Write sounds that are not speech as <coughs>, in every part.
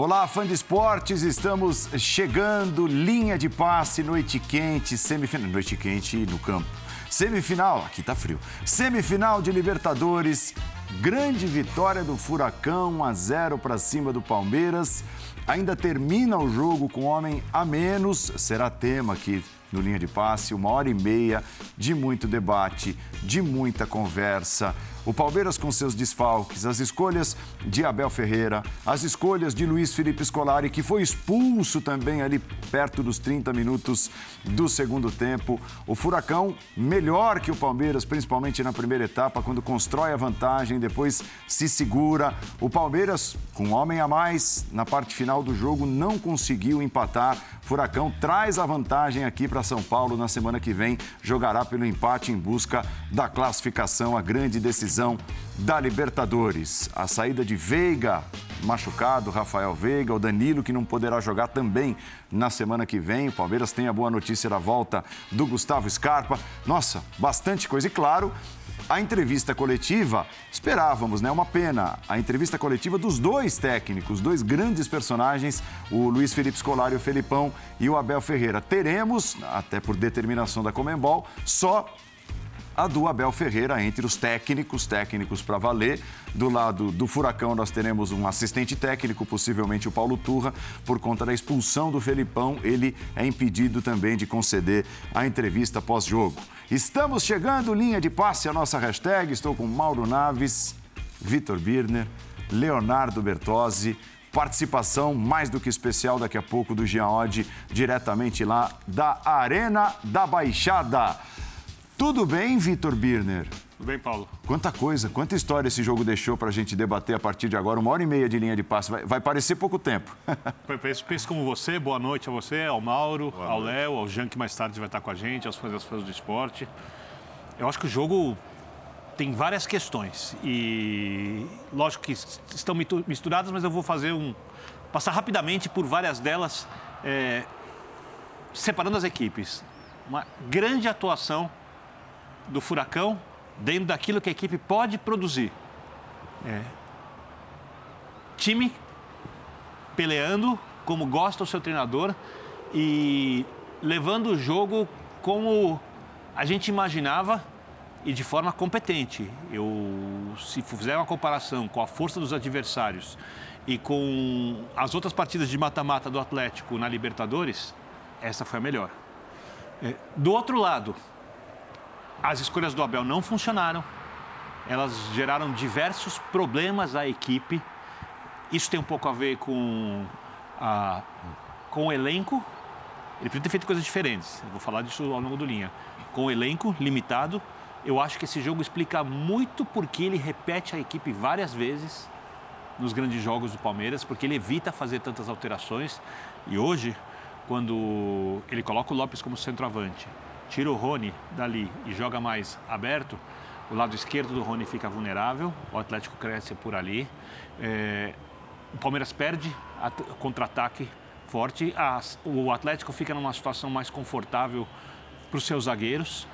Olá, fã de esportes, estamos chegando, linha de passe, noite quente, semifinal, noite quente no campo. Semifinal, aqui tá frio. Semifinal de Libertadores, grande vitória do Furacão, 1 a 0 para cima do Palmeiras. Ainda termina o jogo com homem a menos, será tema aqui no Linha de Passe, uma hora e meia de muito debate, de muita conversa. O Palmeiras com seus desfalques, as escolhas de Abel Ferreira, as escolhas de Luiz Felipe Scolari, que foi expulso também ali perto dos 30 minutos do segundo tempo. O Furacão melhor que o Palmeiras, principalmente na primeira etapa, quando constrói a vantagem, depois se segura. O Palmeiras, com um homem a mais, na parte final do jogo, não conseguiu empatar. Furacão traz a vantagem aqui para São Paulo na semana que vem, jogará pelo empate em busca da classificação, a grande decisão decisão da Libertadores. A saída de Veiga, machucado, Rafael Veiga, o Danilo, que não poderá jogar também na semana que vem. O Palmeiras tem a boa notícia da volta do Gustavo Scarpa. Nossa, bastante coisa. E claro, a entrevista coletiva, esperávamos, né? Uma pena. A entrevista coletiva dos dois técnicos, dois grandes personagens, o Luiz Felipe Scolari, o Felipão e o Abel Ferreira. Teremos, até por determinação da Comembol, só a do Abel Ferreira entre os técnicos, técnicos para valer. Do lado do Furacão, nós teremos um assistente técnico, possivelmente o Paulo Turra, por conta da expulsão do Felipão. Ele é impedido também de conceder a entrevista pós-jogo. Estamos chegando, linha de passe, a nossa hashtag. Estou com Mauro Naves, Vitor Birner, Leonardo Bertozzi. Participação mais do que especial daqui a pouco do Oddi, diretamente lá da Arena da Baixada. Tudo bem, Vitor Birner? Tudo bem, Paulo. Quanta coisa, quanta história esse jogo deixou para a gente debater a partir de agora. Uma hora e meia de linha de passe. Vai, vai parecer pouco tempo. <laughs> penso, penso como você. Boa noite a você, ao Mauro, Boa ao Léo, ao Jean, que mais tarde vai estar com a gente, aos fãs das fãs do esporte. Eu acho que o jogo tem várias questões. E lógico que estão misturadas, mas eu vou fazer um. passar rapidamente por várias delas, é, separando as equipes. Uma grande atuação do Furacão dentro daquilo que a equipe pode produzir. É. Time peleando como gosta o seu treinador e levando o jogo como a gente imaginava e de forma competente. Eu, se fizer uma comparação com a força dos adversários e com as outras partidas de mata-mata do Atlético na Libertadores, essa foi a melhor. É, do outro lado, as escolhas do Abel não funcionaram, elas geraram diversos problemas à equipe. Isso tem um pouco a ver com, a, com o elenco. Ele podia ter feito coisas diferentes, eu vou falar disso ao longo do linha. Com o elenco limitado, eu acho que esse jogo explica muito porque ele repete a equipe várias vezes nos grandes jogos do Palmeiras, porque ele evita fazer tantas alterações. E hoje, quando ele coloca o Lopes como centroavante, tira o Rony dali e joga mais aberto, o lado esquerdo do Rony fica vulnerável, o Atlético cresce por ali. É, o Palmeiras perde contra-ataque forte, o Atlético fica numa situação mais confortável para os seus zagueiros.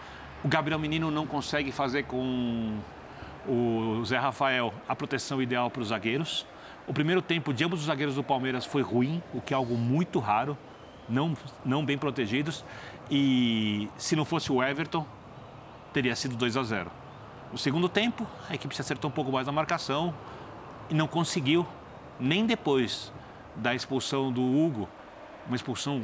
O Gabriel Menino não consegue fazer com o Zé Rafael a proteção ideal para os zagueiros. O primeiro tempo de ambos os zagueiros do Palmeiras foi ruim, o que é algo muito raro, não, não bem protegidos. E se não fosse o Everton, teria sido 2 a 0. No segundo tempo, a equipe se acertou um pouco mais na marcação e não conseguiu, nem depois da expulsão do Hugo, uma expulsão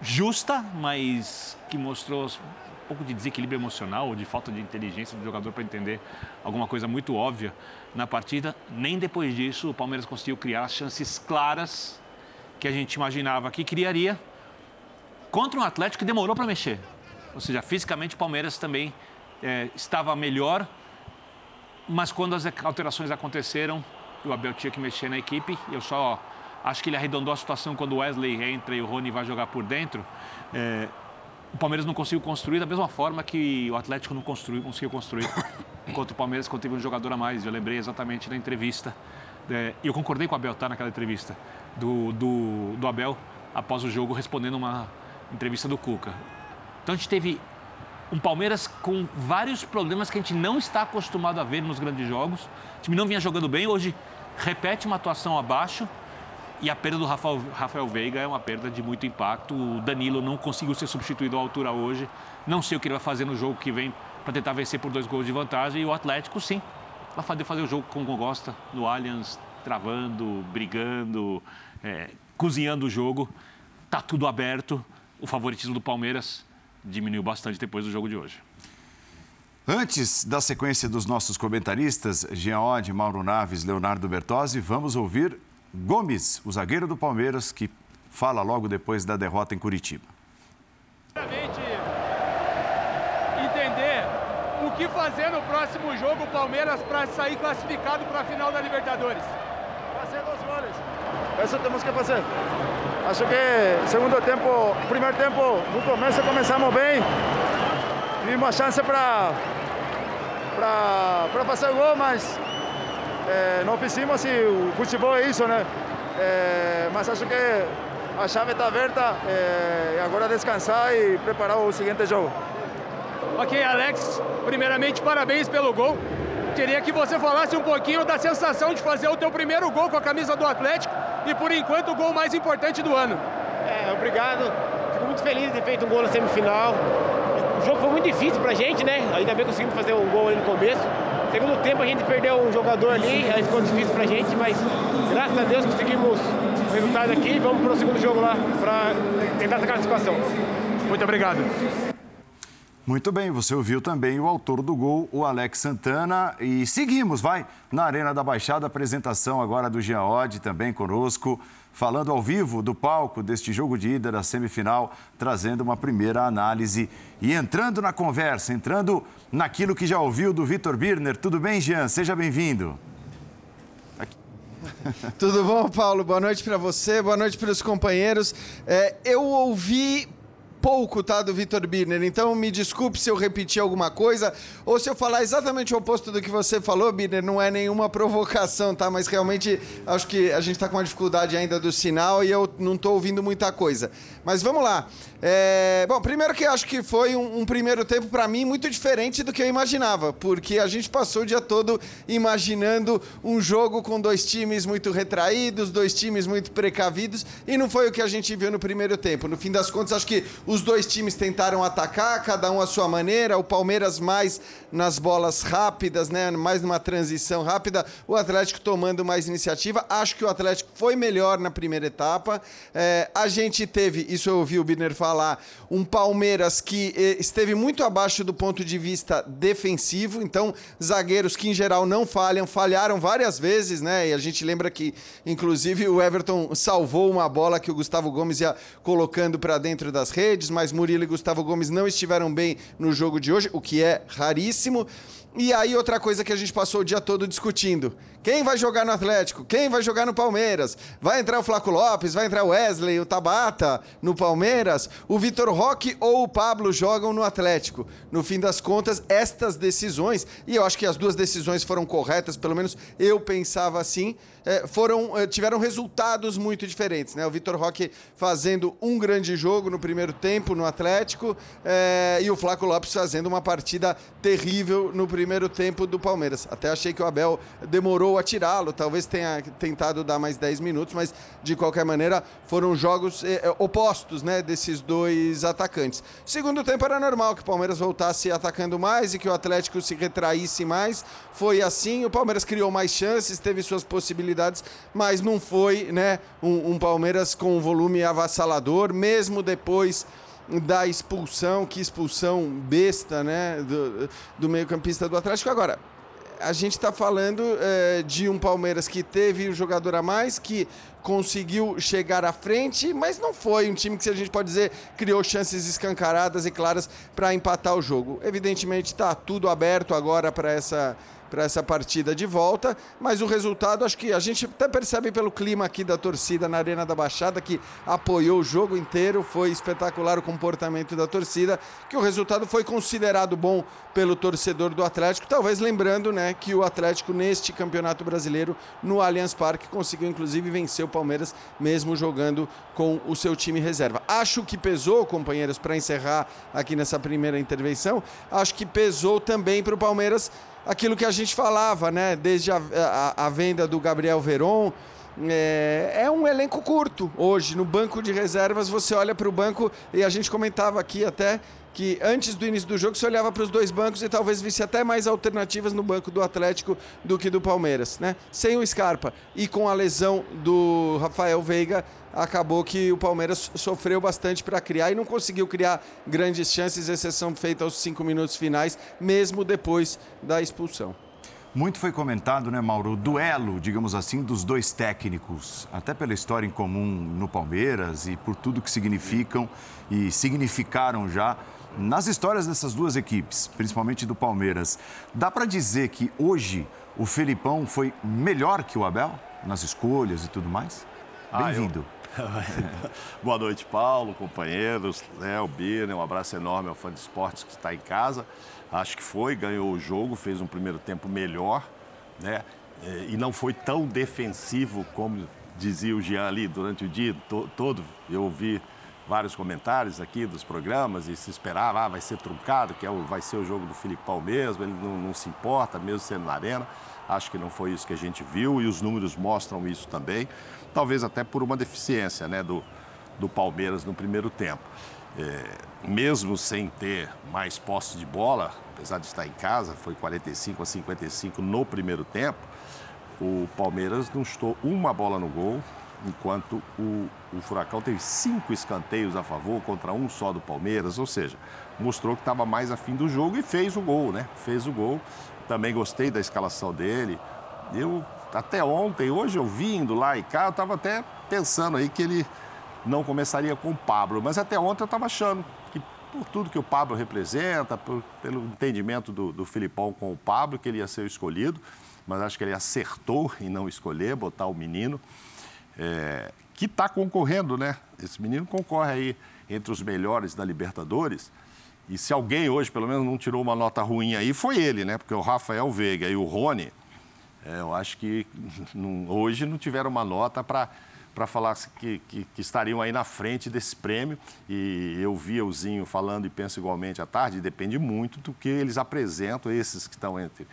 justa, mas que mostrou um pouco de desequilíbrio emocional ou de falta de inteligência do jogador para entender alguma coisa muito óbvia na partida. Nem depois disso o Palmeiras conseguiu criar chances claras que a gente imaginava que criaria contra um Atlético que demorou para mexer. Ou seja, fisicamente o Palmeiras também é, estava melhor, mas quando as alterações aconteceram, o Abel tinha que mexer na equipe. Eu só acho que ele arredondou a situação quando o Wesley entra e o Rony vai jogar por dentro. É, o Palmeiras não conseguiu construir da mesma forma que o Atlético não construiu, conseguiu construir. <coughs> Enquanto o Palmeiras quando teve um jogador a mais. Eu lembrei exatamente da entrevista. É, eu concordei com o Abel, tá, naquela entrevista do, do, do Abel após o jogo, respondendo uma entrevista do Cuca. Então a gente teve um Palmeiras com vários problemas que a gente não está acostumado a ver nos grandes jogos. O time não vinha jogando bem, hoje repete uma atuação abaixo E a perda do Rafael, Rafael Veiga é uma perda de muito impacto. O Danilo não conseguiu ser substituído à altura hoje. Não sei o que ele vai fazer no jogo que vem para tentar vencer por dois gols de vantagem. E o Atlético, sim, vai fazer, fazer o jogo como gosta, no Allianz, travando, brigando, é, cozinhando o jogo. Tá tudo aberto. O favoritismo do Palmeiras diminuiu bastante depois do jogo de hoje. Antes da sequência dos nossos comentaristas, Jean Oddi, Mauro Naves, Leonardo Bertozzi, vamos ouvir Gomes, o zagueiro do Palmeiras, que fala logo depois da derrota em Curitiba. Entender o que fazer no próximo jogo o Palmeiras para sair classificado para a final da Libertadores. Fazer dois goles. Isso temos que fazer. Acho que segundo tempo, primeiro tempo, no começo começamos bem. Tivemos chance para para fazer gol, mas é, não fizemos e o futebol é isso, né? É, mas acho que a chave está aberta é, agora descansar e preparar o seguinte jogo. Ok, Alex, primeiramente parabéns pelo gol. Queria que você falasse um pouquinho da sensação de fazer o teu primeiro gol com a camisa do Atlético e por enquanto o gol mais importante do ano. É, obrigado. Fico muito feliz de ter feito um gol na semifinal. O jogo foi muito difícil pra gente, né? Ainda bem que conseguimos fazer um gol ali no começo. Segundo tempo a gente perdeu um jogador ali, aí ficou difícil pra gente, mas graças a Deus conseguimos o resultado aqui e vamos pro segundo jogo lá pra tentar essa classificação. Muito obrigado. Muito bem, você ouviu também o autor do gol, o Alex Santana. E seguimos, vai, na Arena da Baixada, apresentação agora do Oddi também conosco, falando ao vivo do palco deste jogo de ida da semifinal, trazendo uma primeira análise e entrando na conversa, entrando naquilo que já ouviu do Vitor Birner. Tudo bem, Jean? Seja bem-vindo. Tudo bom, Paulo? Boa noite para você, boa noite para os companheiros. É, eu ouvi pouco, tá, do Vitor Birner. Então me desculpe se eu repetir alguma coisa ou se eu falar exatamente o oposto do que você falou, Birner. Não é nenhuma provocação, tá? Mas realmente acho que a gente está com uma dificuldade ainda do sinal e eu não estou ouvindo muita coisa. Mas vamos lá. É... Bom, primeiro que acho que foi um, um primeiro tempo para mim muito diferente do que eu imaginava, porque a gente passou o dia todo imaginando um jogo com dois times muito retraídos, dois times muito precavidos e não foi o que a gente viu no primeiro tempo. No fim das contas, acho que os dois times tentaram atacar, cada um à sua maneira. O Palmeiras mais nas bolas rápidas, né? Mais numa transição rápida. O Atlético tomando mais iniciativa. Acho que o Atlético foi melhor na primeira etapa. É, a gente teve, isso eu ouvi o Birner falar, um Palmeiras que eh, esteve muito abaixo do ponto de vista defensivo. Então, zagueiros que em geral não falham, falharam várias vezes, né? E a gente lembra que, inclusive, o Everton salvou uma bola que o Gustavo Gomes ia colocando para dentro das redes mas Murilo e Gustavo Gomes não estiveram bem no jogo de hoje, o que é raríssimo. E aí, outra coisa que a gente passou o dia todo discutindo. Quem vai jogar no Atlético? Quem vai jogar no Palmeiras? Vai entrar o Flaco Lopes? Vai entrar o Wesley, o Tabata no Palmeiras? O Vitor Roque ou o Pablo jogam no Atlético? No fim das contas, estas decisões, e eu acho que as duas decisões foram corretas, pelo menos eu pensava assim, foram, é, tiveram resultados muito diferentes. Né? O Vitor Roque fazendo um grande jogo no primeiro tempo no Atlético é, e o Flaco Lopes fazendo uma partida terrível no primeiro tempo do Palmeiras. Até achei que o Abel demorou a tirá-lo, talvez tenha tentado dar mais 10 minutos, mas de qualquer maneira foram jogos eh, eh, opostos né, desses dois atacantes. Segundo tempo era normal que o Palmeiras voltasse atacando mais e que o Atlético se retraísse mais. Foi assim, o Palmeiras criou mais chances, teve suas possibilidades, mas não foi né, um, um Palmeiras com um volume avassalador, mesmo depois da expulsão, que expulsão besta, né, do, do meio-campista do Atlético. Agora, a gente está falando é, de um Palmeiras que teve um jogador a mais, que conseguiu chegar à frente, mas não foi um time que, a gente pode dizer, criou chances escancaradas e claras para empatar o jogo. Evidentemente, está tudo aberto agora para essa para essa partida de volta, mas o resultado acho que a gente até percebe pelo clima aqui da torcida na Arena da Baixada que apoiou o jogo inteiro, foi espetacular o comportamento da torcida, que o resultado foi considerado bom pelo torcedor do Atlético, talvez lembrando, né, que o Atlético neste Campeonato Brasileiro no Allianz Parque conseguiu inclusive vencer o Palmeiras mesmo jogando com o seu time reserva. Acho que pesou, companheiros, para encerrar aqui nessa primeira intervenção, acho que pesou também para o Palmeiras aquilo que a gente falava, né? Desde a, a, a venda do Gabriel Veron, é, é um elenco curto hoje. No banco de reservas, você olha para o banco e a gente comentava aqui até que antes do início do jogo você olhava para os dois bancos e talvez visse até mais alternativas no banco do Atlético do que do Palmeiras, né? Sem o Scarpa e com a lesão do Rafael Veiga, acabou que o Palmeiras sofreu bastante para criar e não conseguiu criar grandes chances, exceção feita aos cinco minutos finais, mesmo depois da expulsão. Muito foi comentado, né, Mauro, o duelo, digamos assim, dos dois técnicos, até pela história em comum no Palmeiras e por tudo que significam e significaram já nas histórias dessas duas equipes, principalmente do Palmeiras, dá para dizer que hoje o Felipão foi melhor que o Abel nas escolhas e tudo mais? Ah, Bem-vindo. Eu... <laughs> Boa noite, Paulo, companheiros, né, o Birner, um abraço enorme ao fã de esportes que está em casa. Acho que foi, ganhou o jogo, fez um primeiro tempo melhor, né? E não foi tão defensivo como dizia o Jean ali durante o dia todo. Eu ouvi vários comentários aqui dos programas e se esperava, ah, vai ser truncado, que é o, vai ser o jogo do Filipão mesmo, ele não, não, se importa, mesmo sendo na arena. Acho que não foi isso que a gente viu e os números mostram isso também. Talvez até por uma deficiência né, do, do Palmeiras no primeiro tempo. É, mesmo sem ter mais posse de bola, apesar de estar em casa, foi 45 a 55 no primeiro tempo, o Palmeiras não estou uma bola no gol, enquanto o, o Furacão teve cinco escanteios a favor contra um só do Palmeiras, ou seja, mostrou que estava mais afim do jogo e fez o gol, né? Fez o gol. Também gostei da escalação dele. Eu, até ontem, hoje eu vindo lá e cá, eu estava até pensando aí que ele não começaria com o Pablo, mas até ontem eu estava achando que por tudo que o Pablo representa, por, pelo entendimento do, do Filipão com o Pablo, que ele ia ser o escolhido, mas acho que ele acertou em não escolher, botar o menino é, que está concorrendo, né? Esse menino concorre aí entre os melhores da Libertadores. E se alguém hoje, pelo menos, não tirou uma nota ruim aí, foi ele, né? Porque o Rafael Veiga e o Rony, é, eu acho que <laughs> não, hoje não tiveram uma nota para para falar que, que, que, estariam aí na frente desse prêmio. E eu vi o Zinho falando e penso igualmente à tarde, depende muito do que eles apresentam, esses que estão entre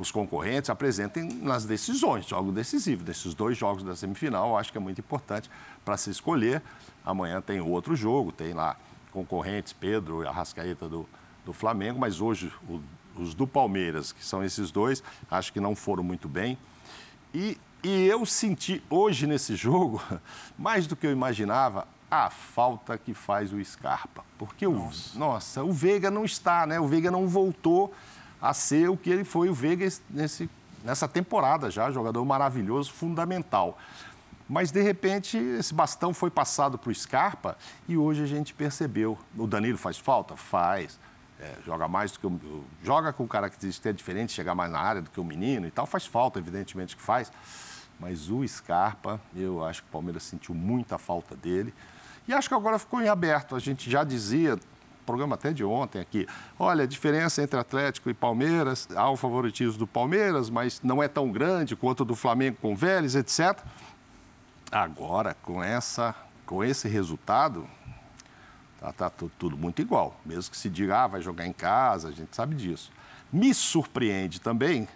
os concorrentes apresentem nas decisões, jogo decisivo. Desses dois jogos da semifinal, eu acho que é muito importante para se escolher. Amanhã tem outro jogo, tem lá concorrentes, Pedro e Arrascaeta do, do Flamengo, mas hoje o, os do Palmeiras, que são esses dois, acho que não foram muito bem. E, e eu senti hoje nesse jogo, <laughs> mais do que eu imaginava, a falta que faz o Scarpa. Porque nossa. o, nossa, o Veiga não está, né? O Veiga não voltou a ser o que ele foi o Veiga nesse, nessa temporada já, jogador maravilhoso, fundamental. Mas, de repente, esse bastão foi passado para o Scarpa e hoje a gente percebeu. O Danilo faz falta? Faz. É, joga mais do que o, Joga com característica diferente, chegar mais na área do que o menino e tal. Faz falta, evidentemente que faz. Mas o Scarpa, eu acho que o Palmeiras sentiu muita falta dele. E acho que agora ficou em aberto. A gente já dizia, programa até de ontem aqui. Olha, a diferença entre Atlético e Palmeiras, há o favoritismo do Palmeiras, mas não é tão grande quanto do Flamengo com o Vélez, etc. Agora, com, essa, com esse resultado, tá, tá tudo, tudo muito igual. Mesmo que se diga, ah, vai jogar em casa, a gente sabe disso. Me surpreende também,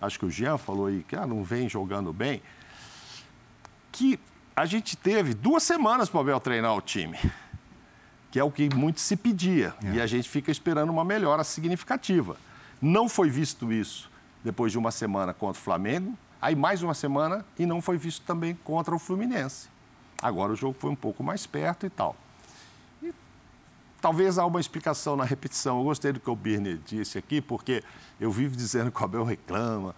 acho que o Jean falou aí que ah, não vem jogando bem, que a gente teve duas semanas para o Abel treinar o time que é o que muito se pedia. É. E a gente fica esperando uma melhora significativa. Não foi visto isso depois de uma semana contra o Flamengo, aí mais uma semana e não foi visto também contra o Fluminense. Agora o jogo foi um pouco mais perto e tal. E talvez há uma explicação na repetição. Eu gostei do que o Birner disse aqui, porque eu vivo dizendo que o Abel reclama,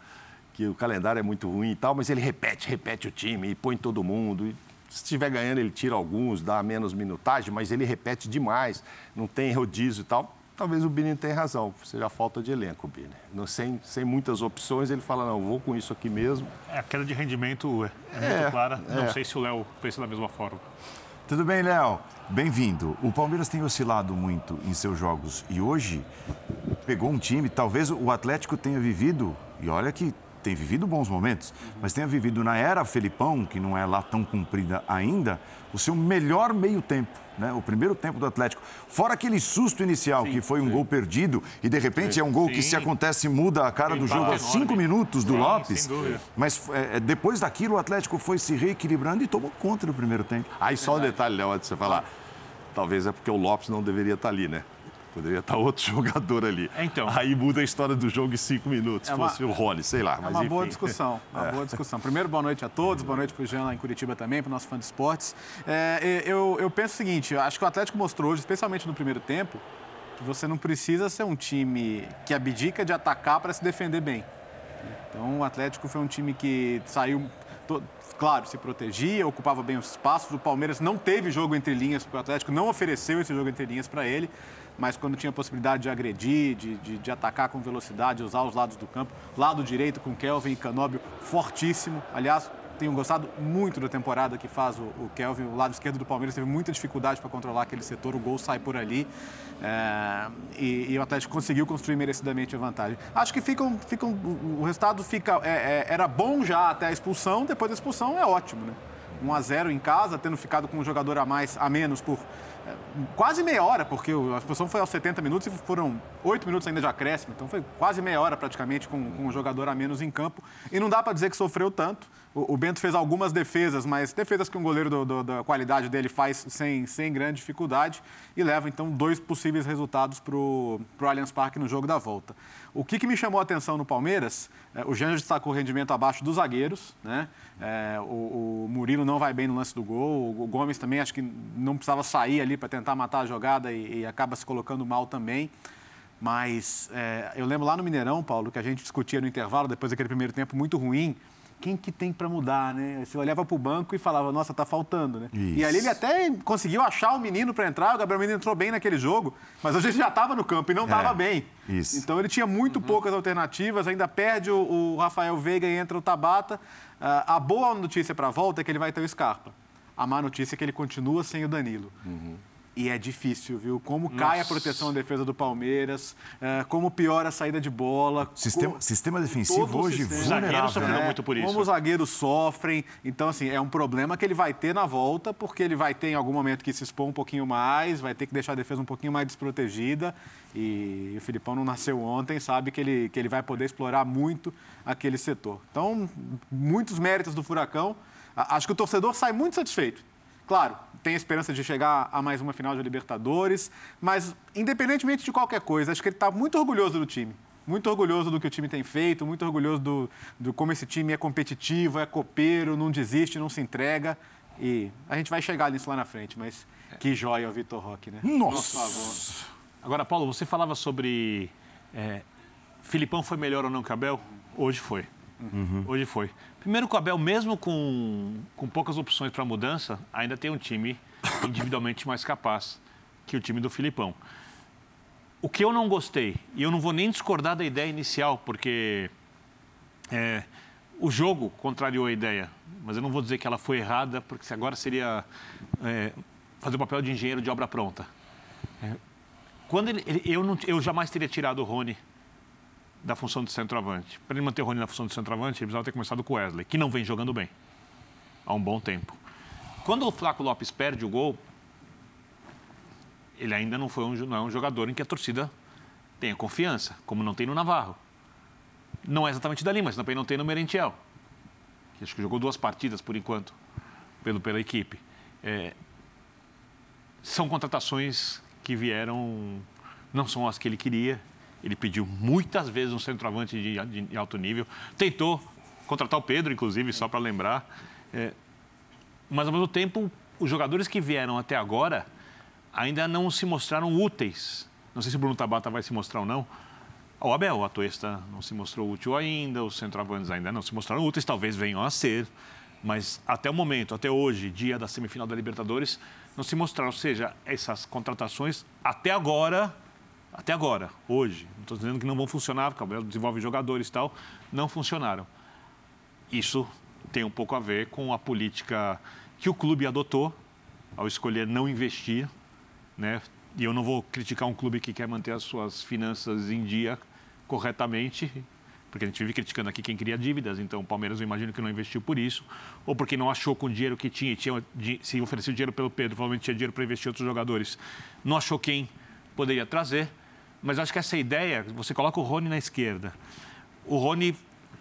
que o calendário é muito ruim e tal, mas ele repete, repete o time e põe todo mundo. E se estiver ganhando, ele tira alguns, dá menos minutagem, mas ele repete demais, não tem rodízio e tal. Talvez o Bini tenha razão, seja falta de elenco, Bini. Sem, sem muitas opções, ele fala, não, vou com isso aqui mesmo. É, a queda de rendimento é, é muito é, clara. Não é. sei se o Léo pensa da mesma forma. Tudo bem, Léo? Bem-vindo. O Palmeiras tem oscilado muito em seus jogos e hoje pegou um time, talvez o Atlético tenha vivido, e olha que tem vivido bons momentos, mas tenha vivido na era Felipão, que não é lá tão comprida ainda, o seu melhor meio tempo. Né? O primeiro tempo do Atlético. Fora aquele susto inicial, sim, que foi um sim. gol perdido, e de repente sim. é um gol que, se acontece, muda a cara do jogo aos cinco minutos do Lopes. Mas é, depois daquilo, o Atlético foi se reequilibrando e tomou conta do primeiro tempo. Aí só um detalhe, Léo, antes de você falar. Talvez é porque o Lopes não deveria estar ali, né? Poderia estar outro <laughs> jogador ali. Então. Aí muda a história do jogo em cinco minutos. É uma, fosse o Rony, sei lá. É uma boa discussão. <laughs> Uma é. boa discussão. Primeiro, boa noite a todos. Boa noite para o Jean lá em Curitiba também, para o nosso fã de esportes. É, eu, eu penso o seguinte: acho que o Atlético mostrou hoje, especialmente no primeiro tempo, que você não precisa ser um time que abdica de atacar para se defender bem. Então, o Atlético foi um time que saiu claro, se protegia, ocupava bem os espaços. O Palmeiras não teve jogo entre linhas, porque o Atlético não ofereceu esse jogo entre linhas para ele mas quando tinha possibilidade de agredir, de, de, de, atacar com velocidade, usar os lados do campo, lado direito com Kelvin e Canóbio, fortíssimo. Aliás, tenho gostado muito da temporada que faz o, o Kelvin. O lado esquerdo do Palmeiras teve muita dificuldade para controlar aquele setor, o gol sai por ali. É, e, e, o Atlético conseguiu construir merecidamente a vantagem. Acho que ficam, ficam, o resultado fica, é, é, era bom já até a expulsão, depois da expulsão é ótimo, né? 1 a 0 em casa, tendo ficado com um jogador a mais, a menos por quase meia hora, porque a expulsão foi aos 70 minutos e foram 8 minutos ainda de acréscimo. Então foi quase meia hora praticamente com, com um jogador a menos em campo. E não dá para dizer que sofreu tanto. O, o, Bento fez algumas defesas, mas defesas que um goleiro do, do, da qualidade dele faz sem, sem grande dificuldade e leva então dois possíveis resultados para o Allianz Parque no jogo da volta. O que, que me chamou a atenção no Palmeiras, é, o Jânio destacou o rendimento abaixo dos zagueiros, né? É, o, o, Murilo não vai bem no lance do gol, o, o Gomes também acho que não precisava sair ali para tentar matar a jogada e, e, acaba se colocando mal também. Mas é, eu lembro lá no Mineirão, Paulo, que a gente discutia no intervalo, depois daquele primeiro tempo muito ruim, quem que tem para mudar, né? Você olhava para o banco e falava, nossa, tá faltando, né? Isso. E ali ele até conseguiu achar o menino para entrar, o Gabriel Menino entrou bem naquele jogo, mas hoje ele já estava no campo e não estava é, bem. Isso. Então ele tinha muito uhum. poucas alternativas, ainda perde o, o, Rafael Veiga e entra o Tabata. Uh, a boa notícia para a volta é que ele vai ter o Scarpa. A má notícia é que ele continua sem o Danilo. Uhum. E é difícil, viu? Como Nossa. cai a proteção da defesa do Palmeiras, é, como piora a saída de bola. Sistema, como... sistema defensivo hoje sistema. vulnerável. Os né? muito por isso. Como os zagueiros sofrem. Então, assim, é um problema que ele vai ter na volta, porque ele vai ter em algum momento que se expor um pouquinho mais, vai ter que deixar a defesa um pouquinho mais desprotegida. E o Filipão não nasceu ontem, sabe que ele, que ele vai poder explorar muito aquele setor. Então, muitos méritos do Furacão. Acho que o torcedor sai muito satisfeito. Claro, tem esperança de chegar a mais uma final de Libertadores, mas independentemente de qualquer coisa, acho que ele está muito orgulhoso do time. Muito orgulhoso do que o time tem feito, muito orgulhoso do, do como esse time é competitivo, é copeiro, não desiste, não se entrega. E a gente vai chegar nisso lá na frente, mas que joia o Vitor Roque, né? Nossa! Agora, Paulo, você falava sobre é, Filipão foi melhor ou não que Abel? Hoje foi. Uhum. Hoje foi. Primeiro, o Abel, mesmo com, com poucas opções para mudança, ainda tem um time <coughs> individualmente mais capaz que o time do Filipão. O que eu não gostei, e eu não vou nem discordar da ideia inicial, porque é, o jogo contrariou a ideia, mas eu não vou dizer que ela foi errada, porque agora seria é, fazer o papel de engenheiro de obra pronta. É, quando ele, ele, eu, não, eu jamais teria tirado o Rony da função de centroavante. Para ele manter o Rony na função de centroavante, ele precisava ter começado com o Wesley, que não vem jogando bem há um bom tempo. Quando o Flaco Lopes perde o gol, ele ainda não foi um, não é um jogador em que a torcida tenha confiança, como não tem no Navarro. Não é exatamente dali, mas também não tem no Merentiel, que acho que jogou duas partidas por enquanto pelo, pela equipe. É, são contratações que vieram, não são as que ele queria, ele pediu muitas vezes um centroavante de, de alto nível. Tentou contratar o Pedro, inclusive, só para lembrar. É, mas, ao mesmo tempo, os jogadores que vieram até agora ainda não se mostraram úteis. Não sei se o Bruno Tabata vai se mostrar ou não. O Abel, o Atuesta, não se mostrou útil ainda, os centroavantes ainda não se mostraram úteis, talvez venham a ser. Mas até o momento, até hoje, dia da semifinal da Libertadores, não se mostraram. Ou seja, essas contratações, até agora, até agora, hoje, não estou dizendo que não vão funcionar, porque o desenvolve jogadores e tal, não funcionaram. Isso tem um pouco a ver com a política que o clube adotou ao escolher não investir, né? E eu não vou criticar um clube que quer manter as suas finanças em dia corretamente, porque a gente vive criticando aqui quem cria dívidas, então o Palmeiras eu imagino que não investiu por isso, ou porque não achou com o dinheiro que tinha, tinha se ofereceu dinheiro pelo Pedro, provavelmente tinha dinheiro para investir em outros jogadores, não achou quem poderia trazer, mas acho que essa ideia, você coloca o Rony na esquerda, o Rony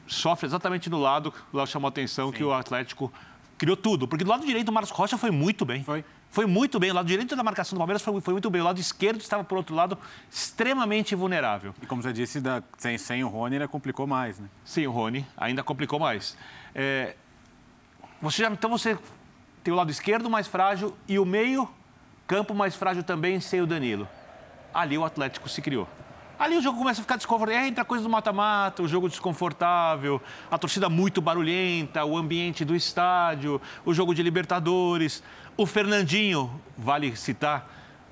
sofre exatamente no lado, lá chamou a atenção Sim. que o Atlético criou tudo, porque do lado direito o Marcos Rocha foi muito bem. Foi. Foi muito bem. O lado direito da marcação do Palmeiras foi, foi muito bem. O lado esquerdo estava, por outro lado, extremamente vulnerável. E como já disse, da, sem, sem o Rony ainda complicou mais, né? Sem o Rony ainda complicou mais. É, você já, então você tem o lado esquerdo mais frágil e o meio campo mais frágil também sem o Danilo. Ali o Atlético se criou. Ali o jogo começa a ficar desconfortável. Entra coisa do mata-mata, o jogo desconfortável, a torcida muito barulhenta, o ambiente do estádio, o jogo de Libertadores. O Fernandinho, vale citar,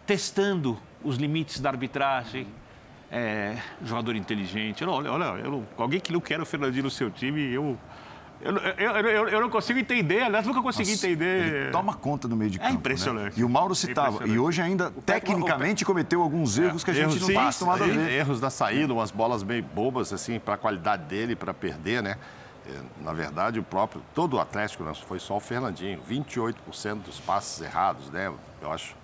testando os limites da arbitragem. É, jogador inteligente. Olha, olha, eu, alguém que não quer o Fernandinho no seu time, eu eu, eu, eu, eu, não consigo entender, aliás, nunca consegui Nossa, entender. toma conta no meio de é campo. É impressionante. Né? E o Mauro citava, é e hoje ainda, o tecnicamente, o... cometeu alguns erros que a gente não está acostumado a ver. Erros da saída, umas bolas meio bobas, assim, para a qualidade dele, para perder, né? É, na verdade, o próprio, todo o Atlético, né, foi só o Fernandinho, 28% dos passes errados, né? Eu acho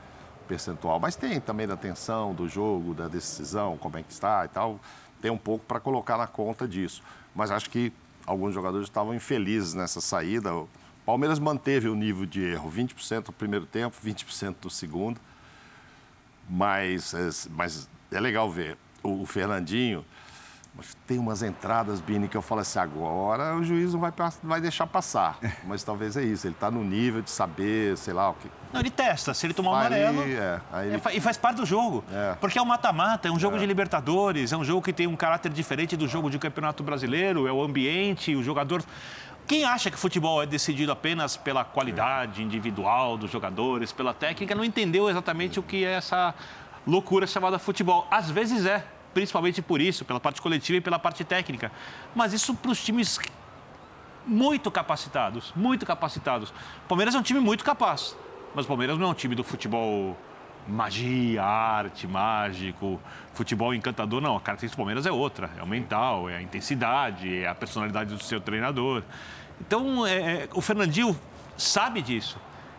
percentual. Mas tem também da tensão do jogo, da decisão, como é que está e tal. Tem um pouco para colocar na conta disso. Mas acho que alguns jogadores estavam infelizes nessa saída. O Palmeiras manteve o nível de erro, 20% no primeiro tempo, 20% no segundo. Mas, é, mas é legal ver o Fernandinho tem umas entradas, Bini, que eu falo assim, agora o juiz não vai, vai deixar passar. <laughs> Mas talvez é isso, ele está no nível de saber, sei lá o que. Não, ele testa, se ele tomar um amarelo. É, ele... é, e faz parte do jogo. É. Porque é um mata-mata, é um jogo é. de Libertadores, é um jogo que tem um caráter diferente do jogo de Campeonato Brasileiro, é o ambiente, o jogador. Quem acha que futebol é decidido apenas pela qualidade individual dos jogadores, pela técnica, não entendeu exatamente o que é essa loucura chamada futebol. Às vezes é principalmente por isso, pela parte coletiva e pela parte técnica. Mas isso para os times muito capacitados, muito capacitados. O Palmeiras é um time muito capaz, mas o Palmeiras não é um time do futebol magia, arte, mágico, futebol encantador, não. A característica do Palmeiras é outra, é o mental, é a intensidade, é a personalidade do seu treinador. Então, é, é o Fernandinho sabe disso.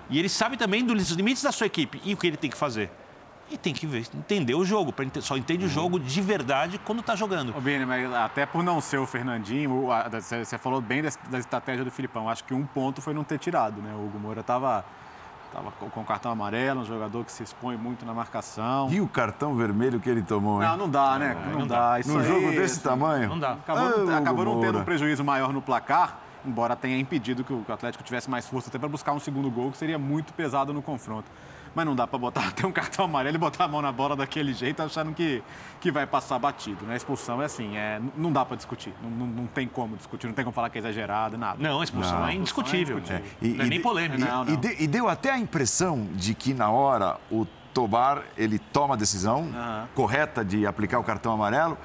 E ele sabe também dos limites da sua equipe e o que ele tem que fazer e tem que ver, entender o jogo. Só entende o uhum. jogo de verdade quando está jogando. Ô, Bini, mas até por não ser o Fernandinho, você falou bem da estratégia do Filipão. Acho que um ponto foi não ter tirado, né? O Hugo Moura estava Tava com cartão amarelo, um jogador que se expõe muito na marcação. E o cartão vermelho que ele tomou, hein? Não, não dá, né? É, não, não, dá. dá. Num aí, jogo desse tamanho? Não dá. Acabou, ah, acabou não tendo um prejuízo maior no placar, embora tenha impedido que o Atlético tivesse mais força até para buscar um segundo gol, que seria muito pesado no confronto mas não dá para botar <laughs> até um cartão amarelo e botar a mão na bola daquele jeito achando que, que vai passar batido. Né? A expulsão é assim, é, não dá para discutir, não, não, não, tem como discutir, não tem como falar que é exagerado, nada. Não, a expulsão não. é indiscutível. É indiscutível. É. E, não é nem polêmico. E, e, de, e, deu até a impressão de que na hora o Tobar ele toma a decisão uhum. correta de aplicar o cartão amarelo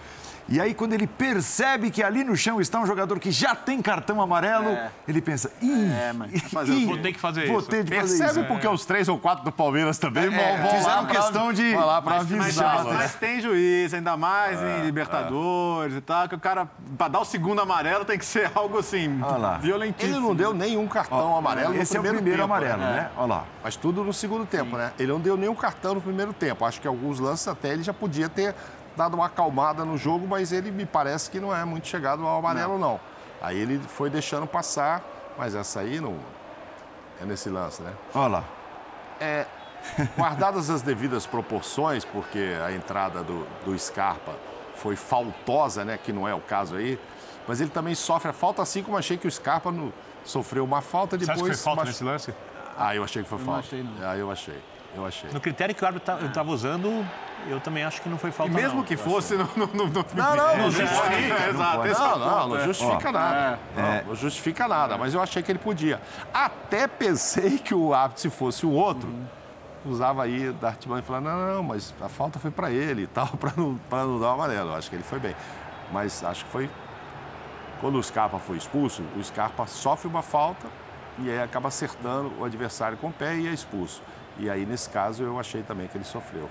e aí, quando ele percebe que ali no chão está um jogador que já tem cartão amarelo, é. ele pensa, ih, é, mas fazer, ih, vou ter que fazer vou isso. Ter de fazer Percebe isso. porque é. os três ou quatro do Palmeiras também é, vão, vão fizeram lá questão de lá para avisar. Mas, mas, tem juiz, ainda mais em é, Libertadores e tal, que o cara, para dar o segundo amarelo, tem que ser algo assim, violentíssimo. Ele não deu nenhum cartão Ó, amarelo esse no primeiro, é o primeiro tempo, amarelo, né? né? Olha lá. Mas tudo no segundo tempo, Sim. né? Ele não deu nenhum cartão no primeiro tempo. Acho que alguns lances até ele já podia ter dado uma acalmada no jogo, mas ele me parece que não é muito chegado ao amarelo, não. não. Aí ele foi deixando passar, mas essa aí não é nesse lance, né? Olha lá. É, guardadas as devidas proporções, porque a entrada do, do Scarpa foi faltosa, né? Que não é o caso aí. Mas ele também sofre a falta, assim como achei que o Scarpa no, sofreu uma falta depois. Você acha que foi falta mas... nesse lance? Ah, eu achei que foi eu falta. Não achei, não. Ah, eu achei. Eu achei. No critério que o árbitro estava tá, usando, eu também acho que não foi falta. E mesmo não, que fosse, não, não, não, não, não, não, não justifica. Exato, não, não, não justifica nada. É. Não, justifica nada, mas eu achei que ele podia. Até pensei que o árbitro, se fosse o outro, usava aí da artimanha e falava, não, não, mas a falta foi para ele e tal, <laughs> para não, não dar o amarelo. Acho que ele foi bem. Mas acho que foi. Quando o Scarpa foi expulso, o Scarpa sofre uma falta e aí acaba acertando o adversário com o pé e é expulso. E aí, nesse caso, eu achei também que ele sofreu.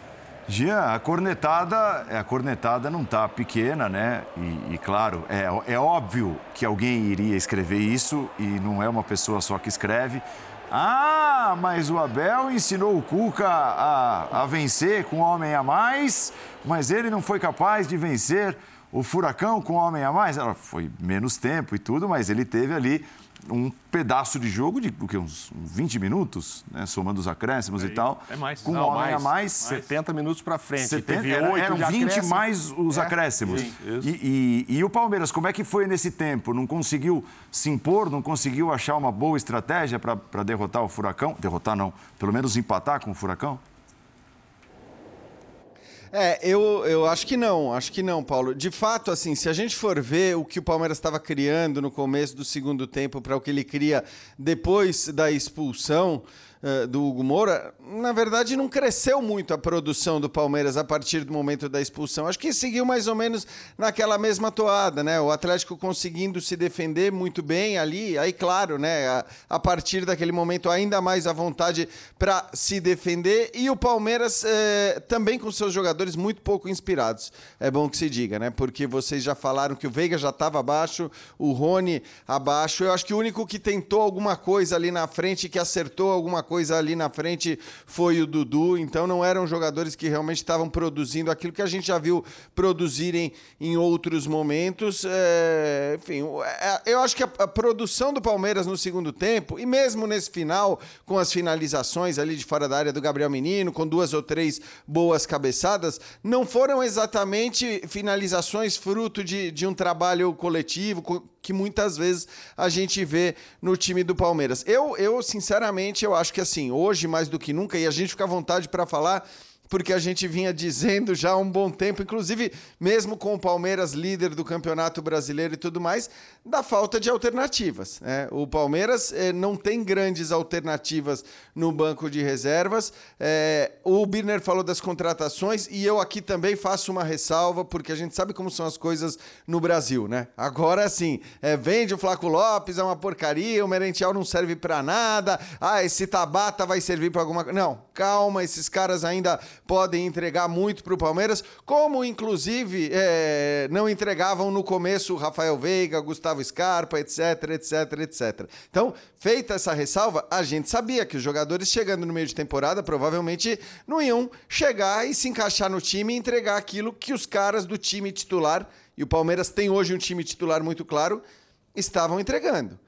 Jean, a cornetada, a cornetada não está pequena, né? E, e, claro, é, é óbvio que alguém iria escrever isso e não é uma pessoa só que escreve. Ah, mas o Abel ensinou o Cuca a, a vencer com homem a mais, mas ele não foi capaz de vencer o Furacão com homem a mais. Ela foi menos tempo e tudo, mas ele teve ali um pedaço de jogo de o que, uns 20 minutos, né, somando os acréscimos é, e tal. É mais. Com Não, um homem mais, a mais. 70 minutos para frente. 70, teve era, eram 20 mais os é, acréscimos. Sim, e, e, e, o Palmeiras, como é que foi nesse tempo? Não conseguiu se impor, não conseguiu achar uma boa estratégia para derrotar o Furacão? Derrotar não, pelo menos empatar com o Furacão? É, eu, eu acho que não, acho que não, Paulo. De fato, assim, se a gente for ver o que o Palmeiras estava criando no começo do segundo tempo para o que ele cria depois da expulsão, eh, do Hugo Moura, na verdade não cresceu muito a produção do Palmeiras a partir do momento da expulsão. Acho que seguiu mais ou menos naquela mesma toada, né? O Atlético conseguindo se defender muito bem ali, aí claro, né? A, a partir daquele momento ainda mais à vontade para se defender e o Palmeiras eh, também com seus jogadores muito pouco inspirados. É bom que se diga, né? Porque vocês já falaram que o Veiga já estava abaixo, o Rony abaixo. Eu acho que o único que tentou alguma coisa ali na frente, que acertou alguma coisa ali na frente foi o Dudu, então não eram jogadores que realmente estavam produzindo aquilo que a gente já viu produzirem em outros momentos. É, enfim, é, eu acho que a, a, produção do Palmeiras no segundo tempo, e mesmo nesse final, com as finalizações ali de fora da área do Gabriel Menino, com duas ou três boas cabeçadas, não foram exatamente finalizações fruto de, de um trabalho coletivo que muitas vezes a gente vê no time do Palmeiras. Eu, eu sinceramente, eu acho que assim, hoje mais do que nunca, e a gente fica à vontade para falar porque a gente vinha dizendo já há um bom tempo, inclusive mesmo com o Palmeiras líder do Campeonato Brasileiro e tudo mais, da falta de alternativas. Né? O Palmeiras eh, não tem grandes alternativas no banco de reservas. Eh, o Birner falou das contratações e eu aqui também faço uma ressalva, porque a gente sabe como são as coisas no Brasil, né? Agora sim, é, vende o Flaco Lopes, é uma porcaria, o Merentiel não serve para nada, ah, esse Tabata vai servir para alguma coisa. Não, calma, esses caras ainda podem entregar muito para o Palmeiras, como inclusive é, não entregavam no começo Rafael Veiga, Gustavo Scarpa, etc, etc, etc. Então, feita essa ressalva, a gente sabia que os jogadores chegando no meio de temporada provavelmente não iam chegar e se encaixar no time e entregar aquilo que os caras do time titular, e o Palmeiras tem hoje um time titular muito claro, estavam entregando.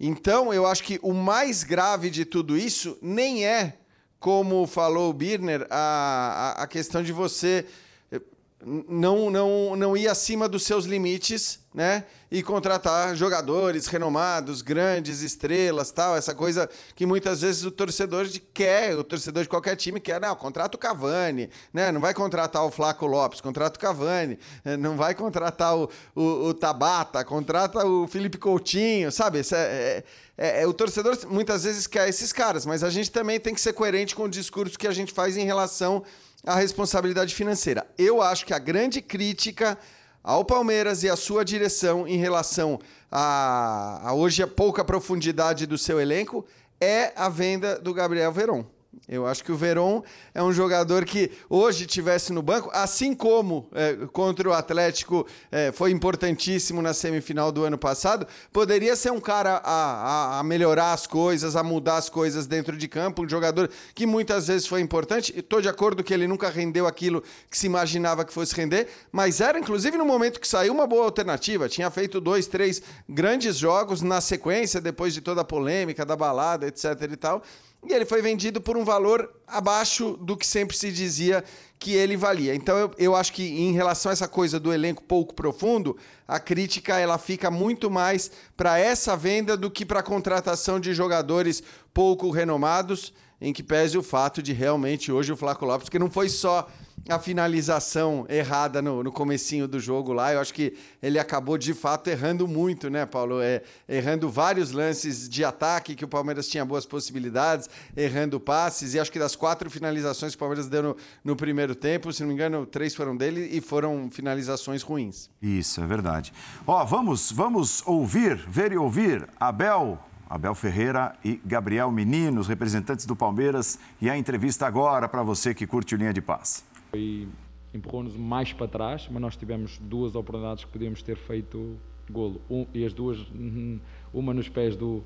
Então, eu acho que o mais grave de tudo isso nem é como falou o Birner, a, a, a questão de você eh, não, não, não ir acima dos seus limites, né? E contratar jogadores renomados, grandes, estrelas, tal, essa coisa que muitas vezes o torcedor de quer, o torcedor de qualquer time quer, não, contrata o Cavani, né? Não vai contratar o Flaco Lopes, contrata o Cavani, eh, não vai contratar o, o, o Tabata, contrata o Felipe Coutinho, sabe? É, é, é, o torcedor muitas vezes quer esses caras, mas a gente também tem que ser coerente com o discurso que a gente faz em relação à responsabilidade financeira. Eu acho que a grande crítica ao Palmeiras e à sua direção em relação a, a hoje a pouca profundidade do seu elenco é a venda do Gabriel Veron. Eu acho que o Veron é um jogador que hoje tivesse no banco, assim como é, contra o Atlético é, foi importantíssimo na semifinal do ano passado, poderia ser um cara a, a, a, melhorar as coisas, a mudar as coisas dentro de campo, um jogador que muitas vezes foi importante. Estou de acordo que ele nunca rendeu aquilo que se imaginava que fosse render, mas era inclusive no momento que saiu uma boa alternativa. Tinha feito dois, três grandes jogos na sequência, depois de toda a polêmica da balada, etc. e tal e ele foi vendido por um valor abaixo do que sempre se dizia que ele valia. Então eu, eu acho que em relação a essa coisa do elenco pouco profundo, a crítica ela fica muito mais para essa venda do que para a contratação de jogadores pouco renomados, em que pese o fato de realmente hoje o Flaco Lopes, que não foi só a finalização errada no, no comecinho do jogo lá. Eu acho que ele acabou de fato errando muito, né, Paulo? É, errando vários lances de ataque que o Palmeiras tinha boas possibilidades, errando passes. E acho que das quatro finalizações que o Palmeiras deu no, no primeiro tempo, se não me engano, três foram dele e foram finalizações ruins. Isso, é verdade. Ó, vamos, vamos ouvir, ver e ouvir Abel Abel Ferreira e Gabriel Menino, os representantes do Palmeiras, e a entrevista agora para você que curte o Linha de Paz. Foi empurrou-nos mais para trás, mas nós tivemos duas oportunidades que podíamos ter feito golo. Um, e as duas, <laughs> uma nos pés do,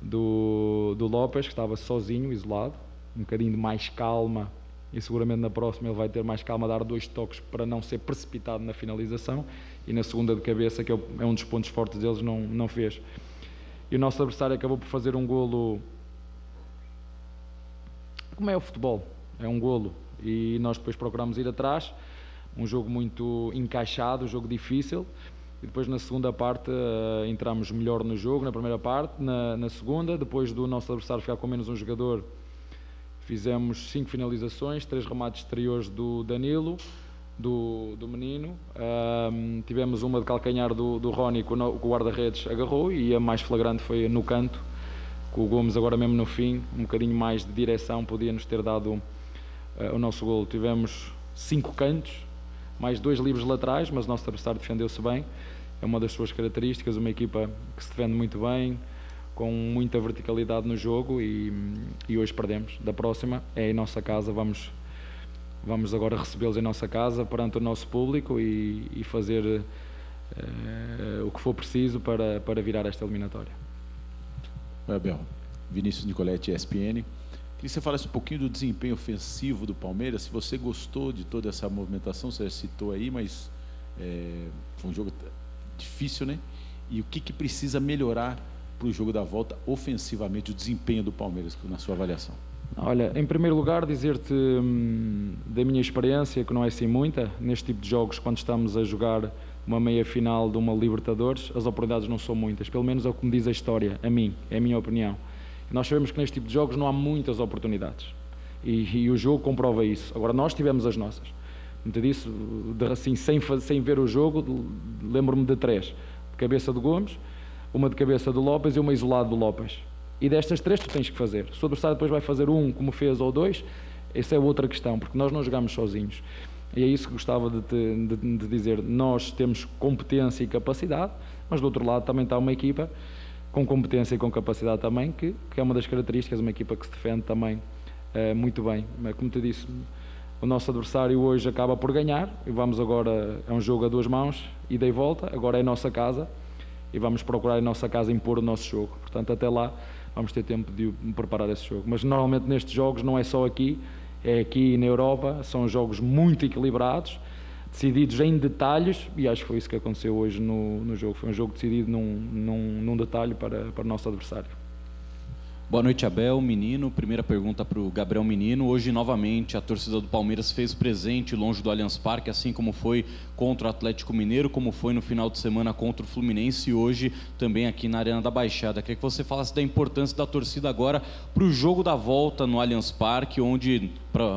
do, do Lopes, que estava sozinho, isolado, um bocadinho de mais calma, e seguramente na próxima ele vai ter mais calma dar dois toques para não ser precipitado na finalização, e na segunda de cabeça, que é, é um dos pontos fortes deles, não, não fez. E o nosso adversário acabou por fazer um golo. Como é o futebol? É um golo e nós depois procuramos ir atrás. Um jogo muito encaixado, um jogo difícil. E depois na segunda parte uh, entramos melhor no jogo, na primeira parte, na, na, segunda, depois do nosso adversário ficar com menos um jogador, fizemos cinco finalizações, três remates exteriores do Danilo, do, do menino, uh, tivemos uma de calcanhar do, do Rony que o, o guarda-redes agarrou e a mais flagrante foi no canto, com o Gomes agora mesmo no fim, um bocadinho mais de direção, podia nos ter dado uh, o nosso gol. Tivemos cinco cantos, mais dois livros laterais, mas o nosso adversário defendeu-se bem. É uma das suas características, uma equipa que se defende muito bem, com muita verticalidade no jogo e, e hoje perdemos. Da próxima é em nossa casa, vamos, vamos agora recebê-los em nossa casa perante o nosso público e, e fazer uh, o que for preciso para, para virar esta eliminatória. Abel, Vinícius Nicoletti, ESPN. Que você falasse um pouquinho do desempenho ofensivo do Palmeiras, se você gostou de toda essa movimentação, você citou aí, mas é, foi um jogo difícil, né? E o que, que precisa melhorar para o jogo da volta ofensivamente, o desempenho do Palmeiras, na sua avaliação? Olha, em primeiro lugar, dizer-te hum, da minha experiência, que não é assim muita, neste tipo de jogos, quando estamos a jogar uma meia final de uma Libertadores, as oportunidades não são muitas, pelo menos é o que me diz a história, a mim, é a minha opinião. Nós sabemos que neste tipo de jogos não há muitas oportunidades. E, e o jogo comprova isso. Agora, nós tivemos as nossas. Muito disso, assim, sem, sem ver o jogo, lembro-me de três. De cabeça de Gomes, uma de cabeça do Lopes e uma isolada do Lopes. E destas três tu tens que fazer. Se o adversário depois vai fazer um, como fez, ou dois, essa é outra questão, porque nós não jogamos sozinhos. E é isso que gostava de, te, de, de dizer. Nós temos competência e capacidade, mas do outro lado também está uma equipa com competência e com capacidade também, que, que é uma das características, uma equipa que se defende também uh, muito bem. Mas, como te disse, o nosso adversário hoje acaba por ganhar e vamos agora, é um jogo a duas mãos, ida e volta, agora é a nossa casa e vamos procurar em nossa casa impor o nosso jogo. Portanto, até lá vamos ter tempo de preparar esse jogo. Mas normalmente nestes jogos não é só aqui, é aqui na Europa, são jogos muito equilibrados, decididos em detalhes, e acho que foi isso que aconteceu hoje no, no jogo. Foi um jogo decidido num, num, num detalhe para, para o nosso adversário. Boa noite, Abel. Menino, primeira pergunta para o Gabriel Menino. Hoje, novamente, a torcida do Palmeiras fez presente longe do Allianz Parque, assim como foi contra o Atlético Mineiro, como foi no final de semana contra o Fluminense e hoje também aqui na Arena da Baixada. Queria que você falasse da importância da torcida agora para o jogo da volta no Allianz Parque, onde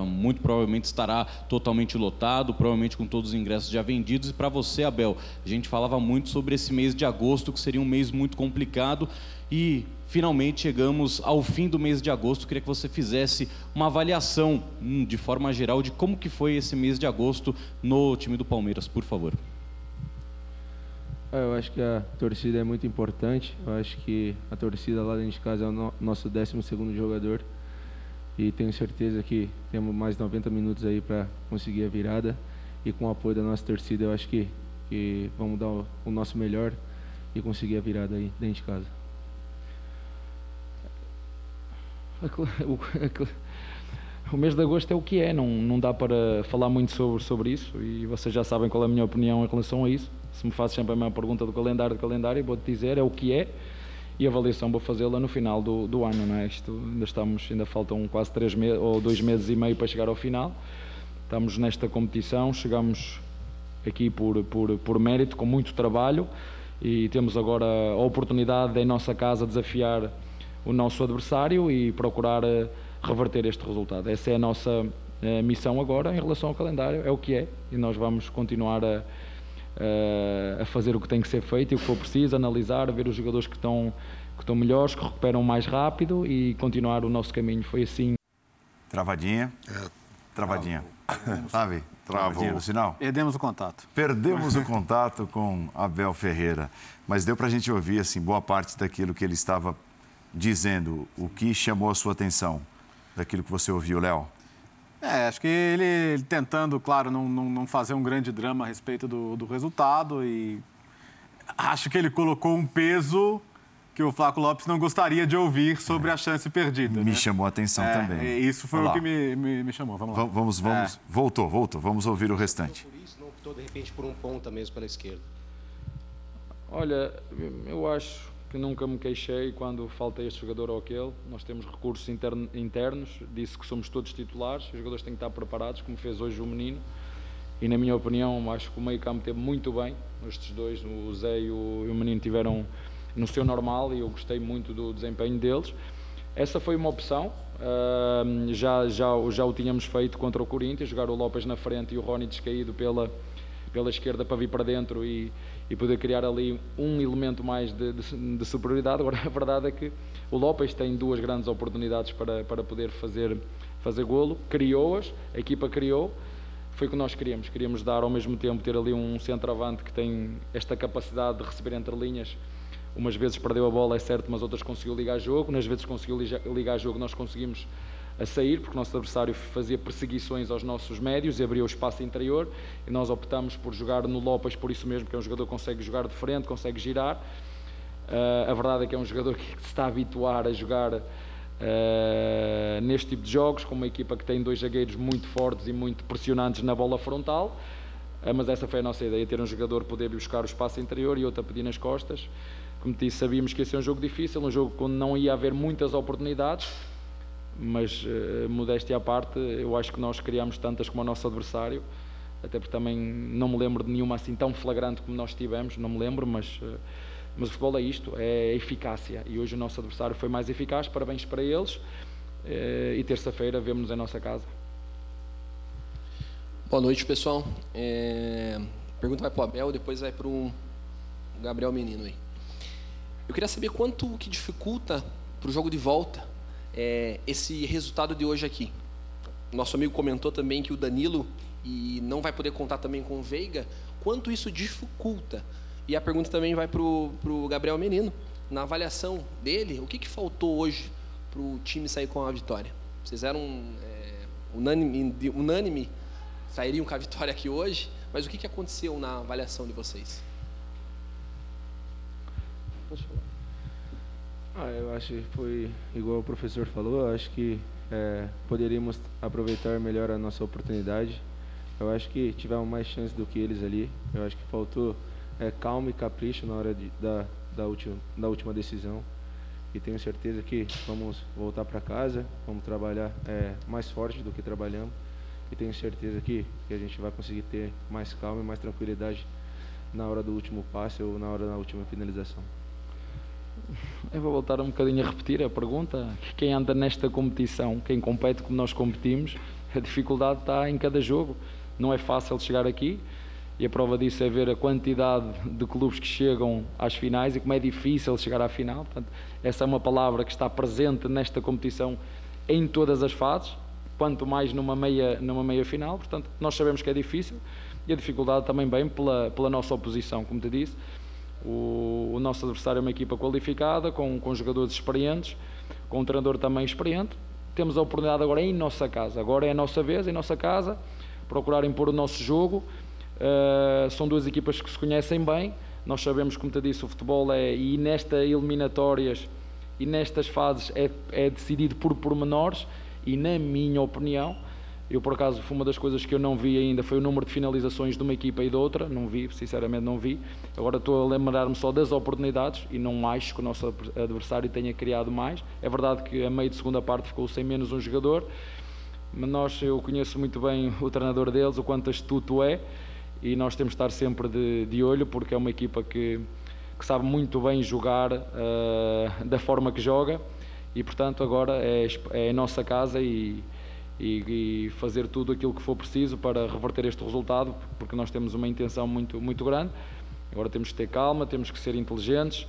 muito provavelmente estará totalmente lotado, provavelmente com todos os ingressos já vendidos. E para você, Abel, a gente falava muito sobre esse mês de agosto, que seria um mês muito complicado e finalmente chegamos ao fim do mês de agosto. Queria que você fizesse uma avaliação hum, de forma geral de como que foi esse mês de agosto no time do Palmeiras, por favor. Ah, eu acho que a torcida é muito importante. Eu acho que a torcida lá dentro de casa é o nosso 12 segundo jogador. E tenho certeza que temos mais 90 minutos aí para conseguir a virada. E com o apoio da nossa torcida, eu acho que, que vamos dar o, o nosso melhor e conseguir a virada aí dentro de casa. <laughs> o mês de agosto é o que é, não, não dá para falar muito sobre, sobre isso e vocês já sabem qual é a minha opinião em relação a isso. Se me fazes sempre a minha pergunta do calendário do calendário, vou-te dizer, é o que é e a avaliação vou fazê-la no final do, do ano, não é? Isto, ainda estamos, ainda faltam quase três meses ou dois meses e meio para chegar ao final. Estamos nesta competição, chegamos aqui por, por, por mérito, com muito trabalho e temos agora a oportunidade em nossa casa desafiar o nosso adversário e procurar eh, reverter este resultado. Essa é a nossa eh, missão agora em relação ao calendário, é o que é, e nós vamos continuar a, a fazer o que tem que ser feito e o que for preciso, analisar, ver os jogadores que estão, que estão melhores, que recuperam mais rápido e continuar o nosso caminho. Foi assim. Travadinha. É. Travadinha. Sabe? Travadinha no sinal. Perdemos o contato. Perdemos o <laughs> contato com Abel Ferreira. Mas deu para a gente ouvir assim, boa parte daquilo que ele estava dizendo o que chamou a sua atenção daquilo que você ouviu, Léo? É, acho que ele, tentando, claro, não, não, não, fazer um grande drama a respeito do, do resultado e acho que ele colocou um peso que o Flaco Lopes não gostaria de ouvir sobre é. a chance perdida. Me né? chamou a atenção é, também. Isso foi o que me, me, me, chamou. Vamos lá. Vamos, vamos. É. Voltou, voltou. Vamos ouvir o restante. Por isso, não optou de repente por um ponta mesmo pela esquerda. Olha, eu acho que nunca me queixei quando falta este jogador ou aquele. Nós temos recursos internos, disse que somos todos titulares, os jogadores têm que estar preparados, como fez hoje o menino. E na minha opinião, acho que o meio campo teve muito bem. Estes dois, o Zé e o, e o menino, tiveram no seu normal e eu gostei muito do desempenho deles. Essa foi uma opção, uh, já, já, já o tínhamos feito contra o Corinthians, jogar o Lopes na frente e o Rony descaído pela, pela esquerda para vir para dentro e, e poder criar ali um elemento mais de, de, de, superioridade. Agora, <laughs> a verdade é que o Lopes tem duas grandes oportunidades para, para poder fazer, fazer golo, criou-as, a equipa criou, foi o que nós queríamos. Queríamos dar ao mesmo tempo, ter ali um centroavante que tem esta capacidade de receber entre linhas Umas vezes perdeu a bola, é certo, mas outras conseguiu ligar jogo. Nas vezes conseguiu ligar jogo, nós conseguimos a sair, porque o nosso adversário fazia perseguições aos nossos médios e abria o espaço interior. E nós optamos por jogar no Lopes, por isso mesmo, que é um jogador que consegue jogar de frente, consegue girar. Uh, a verdade é que é um jogador que se está a habituar a jogar uh, neste tipo de jogos, com uma equipa que tem dois zagueiros muito fortes e muito pressionantes na bola frontal. Uh, mas essa foi a nossa ideia: ter um jogador poder buscar o espaço interior e outro a pedir nas costas. Como disse, sabíamos que ia ser um jogo difícil, um jogo onde não ia haver muitas oportunidades, mas uh, modéstia à parte, eu acho que nós criámos tantas como o nosso adversário, até porque também não me lembro de nenhuma assim tão flagrante como nós tivemos, não me lembro, mas, uh, mas o futebol é isto, é eficácia, e hoje o nosso adversário foi mais eficaz, parabéns para eles, uh, e terça-feira vemos-nos em nossa casa. Boa noite, pessoal. É... Pergunta vai para o Abel, depois vai para o Gabriel Menino aí. Eu queria saber quanto que dificulta para o jogo de volta é, esse resultado de hoje aqui. Nosso amigo comentou também que o Danilo e não vai poder contar também com o Veiga. Quanto isso dificulta? E a pergunta também vai para o Gabriel Menino. Na avaliação dele, o que, que faltou hoje para o time sair com a vitória? Vocês eram é, unânime, unânime, sairiam com a vitória aqui hoje, mas o que, que aconteceu na avaliação de vocês? Pode falar. Ah, eu acho que foi igual o professor falou, eu acho que é, poderíamos aproveitar melhor a nossa oportunidade. Eu acho que tivemos mais chance do que eles ali. Eu acho que faltou é, calma e capricho na hora de, da, da, última, da última decisão. E tenho certeza que vamos voltar para casa, vamos trabalhar é, mais forte do que trabalhamos. E tenho certeza que, que a gente vai conseguir ter mais calma e mais tranquilidade na hora do último passe ou na hora da última finalização. Eu vou voltar um bocadinho a repetir a pergunta. Quem anda nesta competição, quem compete como nós competimos, a dificuldade está em cada jogo. Não é fácil chegar aqui e a prova disso é ver a quantidade de clubes que chegam às finais e como é difícil chegar à final. Portanto, essa é uma palavra que está presente nesta competição em todas as fases, quanto mais numa meia, numa meia final. Portanto, nós sabemos que é difícil e a dificuldade também vem pela, pela nossa oposição, como te disse o, o, nosso adversário é uma equipa qualificada, com, com jogadores experientes, com um treinador também experiente. Temos a oportunidade agora em nossa casa. Agora é a nossa vez, em nossa casa, procurar impor o nosso jogo. Uh, são duas equipas que se conhecem bem. Nós sabemos, como te disse, o futebol é, e nestas eliminatórias e nestas fases é, é decidido por pormenores. E, na minha opinião, eu, por acaso, uma das coisas que eu não vi ainda, foi o número de finalizações de uma equipa e de outra, não vi, sinceramente não vi. Agora estou a lembrar-me só das oportunidades e não acho que o nosso adversário tenha criado mais. É verdade que a meio de segunda parte ficou sem menos um jogador, mas nós, eu conheço muito bem o treinador deles, o quanto astuto é, e nós temos de estar sempre de, de olho, porque é uma equipa que, que sabe muito bem jogar uh, da forma que joga, e portanto agora é, é a nossa casa e e, e, fazer tudo aquilo que for preciso para reverter este resultado, porque nós temos uma intenção muito, muito grande. Agora temos que ter calma, temos que ser inteligentes,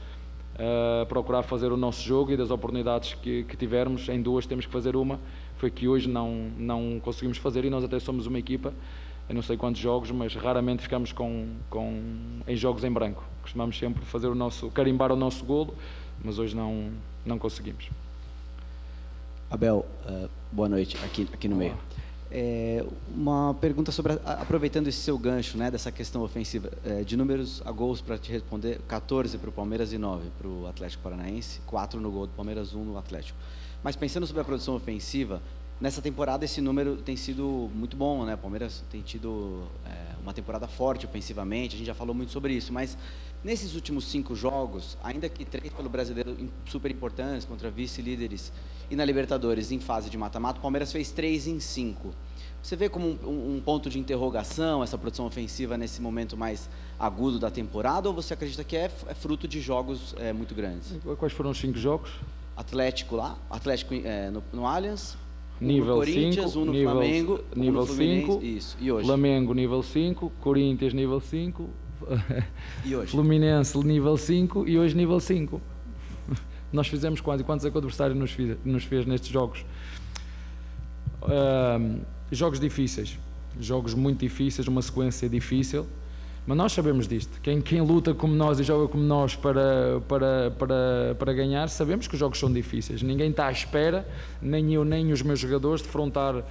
uh, procurar fazer o nosso jogo e das oportunidades que, que, tivermos, em duas temos que fazer uma. Foi que hoje não, não conseguimos fazer e nós até somos uma equipa, eu não sei quantos jogos, mas raramente ficamos com, com, em jogos em branco. Costumamos sempre fazer o nosso, carimbar o nosso golo, mas hoje não, não conseguimos. Abel, uh, boa noite aqui, aqui no meio. É, uma pergunta sobre, a, aproveitando esse seu gancho, né, dessa questão ofensiva, é, de números a gols para te responder, 14 para o Palmeiras e 9 para o Atlético Paranaense, 4 no gol do Palmeiras, 1 no Atlético. Mas pensando sobre a produção ofensiva, nessa temporada esse número tem sido muito bom, né? O Palmeiras tem tido é, uma temporada forte ofensivamente, a gente já falou muito sobre isso, mas nesses últimos cinco jogos, ainda que três pelo brasileiro super importantes contra vice-líderes e na Libertadores em fase de mata-mata, o Palmeiras fez três em cinco. Você vê como um, um, ponto de interrogação essa produção ofensiva nesse momento mais agudo da temporada ou você acredita que é, é fruto de jogos é, muito grandes? Quais foram os cinco jogos? Atlético lá, Atlético é, no, no Allianz, nível no Corinthians, um no nível, Flamengo, nível um no Fluminense, 5, isso. E hoje? Flamengo nível 5, Corinthians nível 5, E hoje? <laughs> Fluminense nível 5 e hoje nível 5. <laughs> Nós fizemos quase quantos é que o adversário nos fez, nos fez nestes jogos? Ahm, jogos difíceis, jogos muito difíceis, uma sequência difícil, mas nós sabemos disto. Quem, quem luta como nós e joga como nós para, para, para, para ganhar, sabemos que os jogos são difíceis. Ninguém está à espera, nem eu, nem os meus jogadores, de frontar